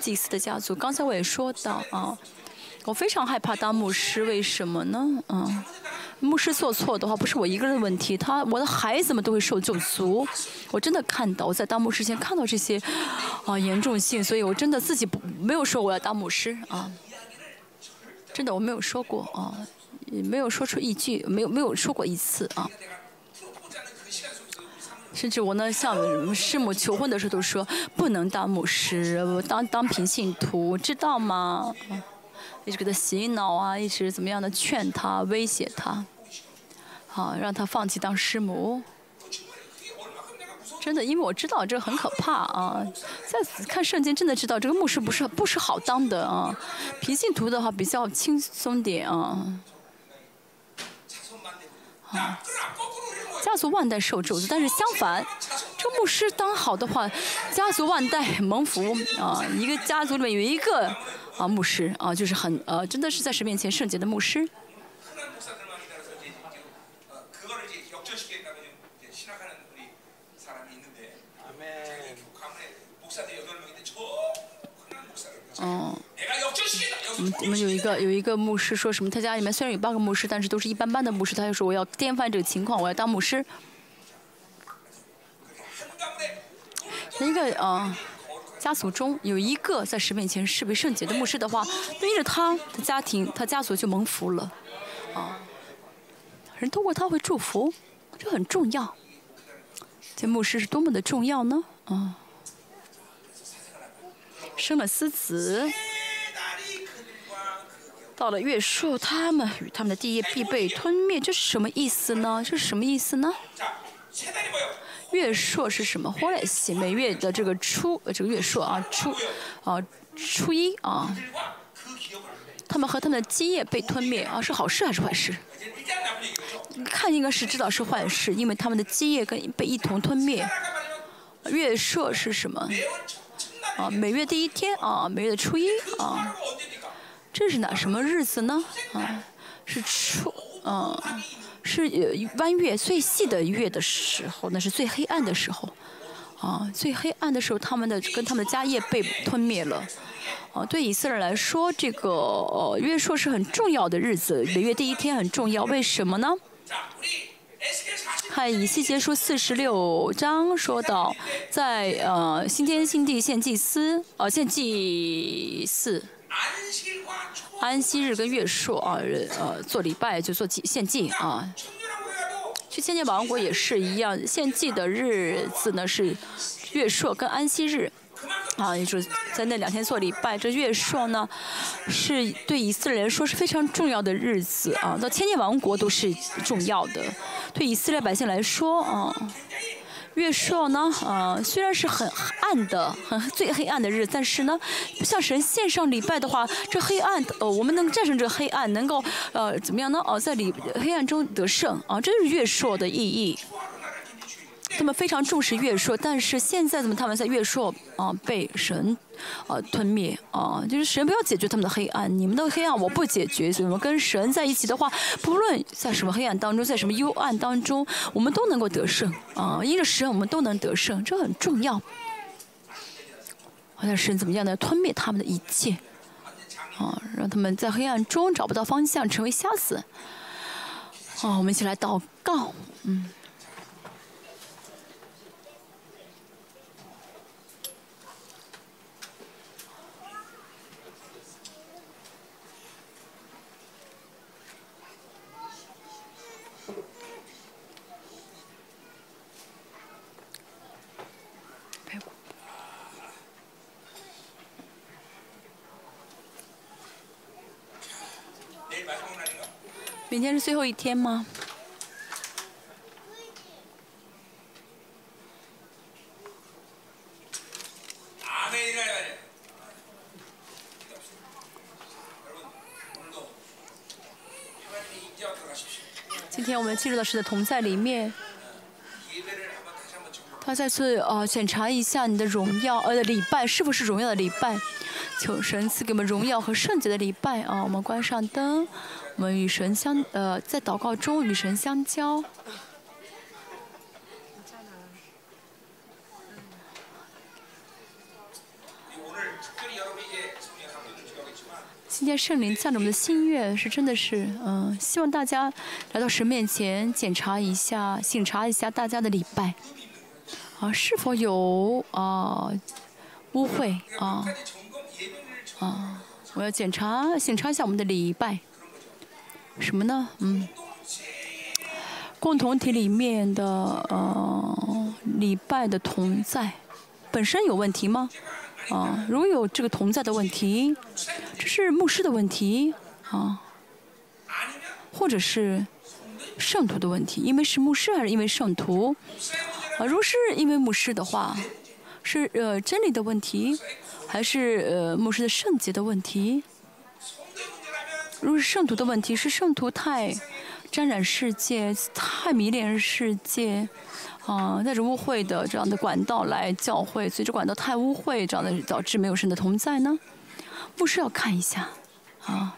祭司的家族。刚才我也说到啊我非常害怕当牧师为什么呢？嗯牧师做错的话，不是我一个人的问题，他我的孩子们都会受救赎。我真的看到我在当牧师前看到这些啊严重性，所以我真的自己不没有说我要当牧师啊，真的我没有说过啊，没有说出一句，没有没有说过一次啊。甚至我呢向师母求婚的时候都说不能当牧师，当当平信徒知道吗？一直给他洗脑啊，一直怎么样的劝他，威胁他，好让他放弃当师母。真的因为我知道这很可怕啊，在看圣经真的知道这个牧师不是不是好当的啊。平信徒的话比较轻松点啊，啊家族万代受重，但是相反这个牧师当好的话，家族万代蒙福啊，一个家族里面有一个。啊，牧师啊，就是很呃，真的是在神面前圣洁的牧师。嗯，我们有一个有一个牧师说什么？他家里面虽然有八个牧师，但是都是一般般的牧师。他就说我要颠覆这个情况，我要当牧师。一个啊。家族中有一个在神面前视为圣洁的牧师的话，因着他的家庭，他家族就蒙福了，啊，人通过他会祝福，这很重要。这牧师是多么的重要呢？啊，生了私子，到了月数，他们与他们的地业必被吞灭，这是什么意思呢？这是什么意思呢？月朔是什么？花来西每月的这个初，这个月朔啊，初啊初一啊，他们和他们的基业被吞灭啊，是好事还是坏事？看应该是知道是坏事，因为他们的基业跟被一同吞灭。月朔是什么？啊，每月第一天啊，每月的初一啊，这是哪什么日子呢？啊，是初啊。是弯月最细的月的时候，那是最黑暗的时候，啊，最黑暗的时候，他们的跟他们的家业被吞灭了，啊，对以色列来说，这个呃月朔是很重要的日子，每月第一天很重要，为什么呢？看以西结书四十六章说到，在呃新天新地献祭司，呃献祭祀。安息日跟月朔啊，呃，做礼拜就做祭献祭啊。去千年王国也是一样，献祭的日子呢是月朔跟安息日啊，也就是在那两天做礼拜。这月朔呢是对以色列来说是非常重要的日子啊，到千年王国都是重要的，对以色列百姓来说啊。月朔呢，呃，虽然是很暗的、很最黑暗的日，但是呢，向神献上礼拜的话，这黑暗，呃，我们能战胜这黑暗，能够呃怎么样呢？哦，在里黑暗中得胜啊，这就是月朔的意义。他们非常重视月朔，但是现在怎么他们在月朔啊被神啊吞灭啊？就是神不要解决他们的黑暗，你们的黑暗我不解决。所以我们跟神在一起的话，不论在什么黑暗当中，在什么幽暗当中，我们都能够得胜啊！因着神，我们都能得胜，这很重要。好像神怎么样呢？吞灭他们的一切啊，让他们在黑暗中找不到方向，成为瞎子。好，我们一起来祷告，嗯。明天是最后一天吗？今天我们进入到神的同在里面，他再次呃检查一下你的荣耀呃礼拜是不是荣耀的礼拜，求神赐给我们荣耀和圣洁的礼拜啊！我们关上灯。我们与神相呃，在祷告中与神相交。今天圣灵向着我们的心愿是真的是嗯，希望大家来到神面前检查一下，检查一下大家的礼拜啊，是否有啊污秽啊啊，我要检查检查一下我们的礼拜。什么呢？嗯，共同体里面的呃礼拜的同在本身有问题吗？啊，如果有这个同在的问题，这是牧师的问题啊，或者是圣徒的问题？因为是牧师还是因为圣徒？啊，如果是因为牧师的话，是呃真理的问题，还是呃牧师的圣洁的问题？如果是圣徒的问题，是圣徒太沾染世界，太迷恋世界，啊，带着污秽的这样的管道来教会，随着管道太污秽，这样的导致没有神的同在呢？牧师要看一下，啊，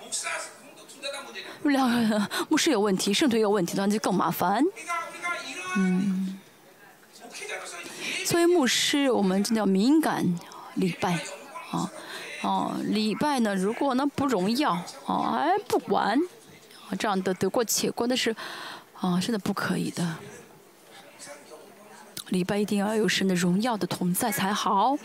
两个牧师有问题，圣徒有问题，那就更麻烦。嗯，作为牧师，我们真的要敏感礼拜，啊。哦，礼拜呢？如果呢不荣耀，哦，哎，不管，这样的得过且过，那是，啊，真的不可以的。礼拜一定要有神的荣耀的同在才好。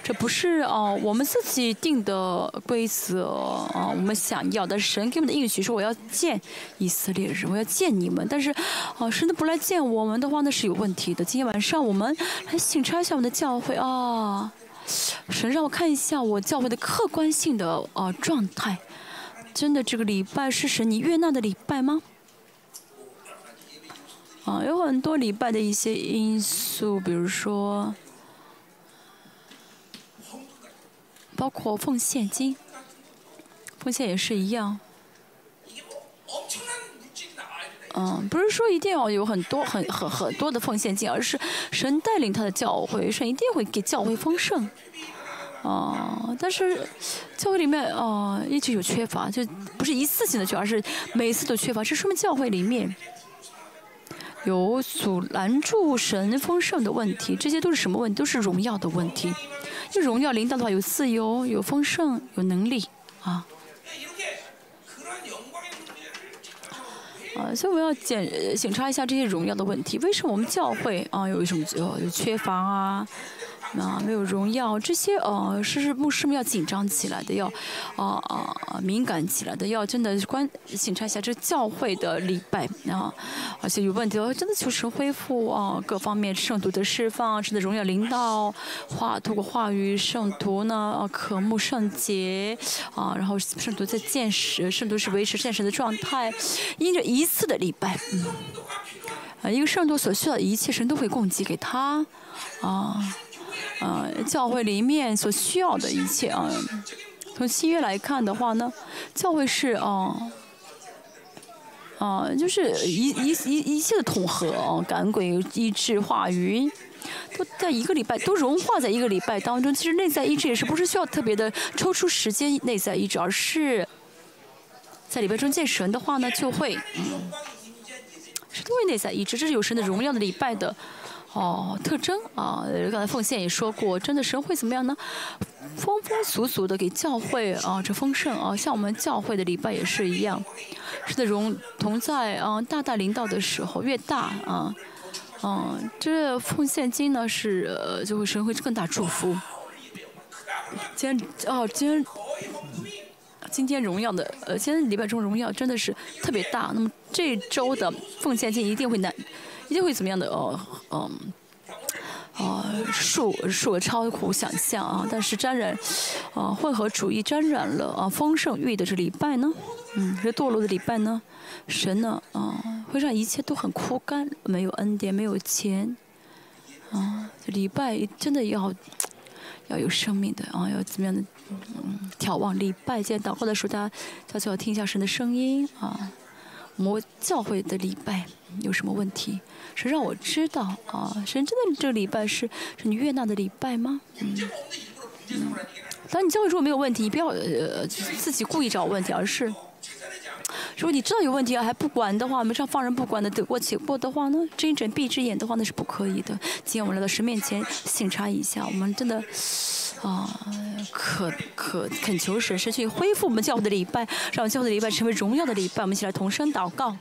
这不是哦我们自己定的规则啊，我们想要的神给我们的应许说我要见以色列人，我要见你们，但是哦神都不来见我们的话那是有问题的。今天晚上我们来审查一下我们的教会啊，神让我看一下我教会的客观性的啊状态，真的这个礼拜是神你悦纳的礼拜吗？啊，有很多礼拜的一些因素，比如说，包括奉献金，奉献也是一样。嗯，不是说一定要有很多很很很多的奉献金，而是神带领他的教会，神一定会给教会丰盛。啊，但是教会里面啊一直有缺乏，就不是一次性的缺，而是每次都缺乏，这说明教会里面。有阻拦住神丰盛的问题，这些都是什么问题？都是荣耀的问题。因为荣耀领导的话，有自由，有丰盛，有能力啊。啊，所以我要检检查一下这些荣耀的问题。为什么我们教会啊有什么就缺乏啊？啊，没有荣耀，这些呃，是牧师们要紧张起来的，要啊啊敏感起来的，要真的关检查一下这教会的礼拜啊，而且有问题，真的求神恢复啊，各方面圣徒的释放，神的荣耀领导，话通过话语，圣徒呢啊渴慕圣洁啊，然后圣徒在见识，圣徒是维持现实的状态，因着一次的礼拜，嗯，啊，一个圣徒所需要的一切，神都会供给给他啊。呃，教会里面所需要的一切啊，从新约来看的话呢，教会是啊，啊，就是一一一一切的统合啊，赶鬼医治话语，都在一个礼拜都融化在一个礼拜当中。其实内在医治也是不是需要特别的抽出时间内在医治，而是在礼拜中见神的话呢，就会嗯，是都会内在医治，这是有神的荣耀的礼拜的。哦，特征啊，刚才奉献也说过，真的神会怎么样呢？风风俗俗的给教会啊，这丰盛啊，像我们教会的礼拜也是一样，是的，荣同在啊，大大领导的时候越大啊，嗯，这奉献金呢是呃，就会神会更大祝福。今天哦，今天今天荣耀的呃，今天礼拜中荣耀真的是特别大，那么这周的奉献金一定会难。一定会怎么样的？哦，嗯，啊，数数额超乎想象啊！但是沾染，啊，混合主义沾染了啊，丰盛欲的这礼拜呢，嗯，这堕落的礼拜呢，神呢，啊，会让一切都很枯干，没有恩典，没有钱，啊，这礼拜真的要要有生命的啊，要怎么样的？嗯，眺望礼拜，见祷告的时候，大家悄悄听一下神的声音啊。我教会的礼拜有什么问题？是让我知道啊，神真的这个礼拜是是你悦纳的礼拜吗？嗯嗯。当你教会如果没有问题，你不要呃自己故意找问题，而是如果你知道有问题啊还不管的话，我们这样放任不管的得过且过的话呢，睁一睁闭一只眼的话那是不可以的。今天我们来到神面前审查一下，我们真的。啊，可可恳求神，神去恢复我们教会的礼拜，让教会的礼拜成为荣耀的礼拜。我们一起来同声祷告。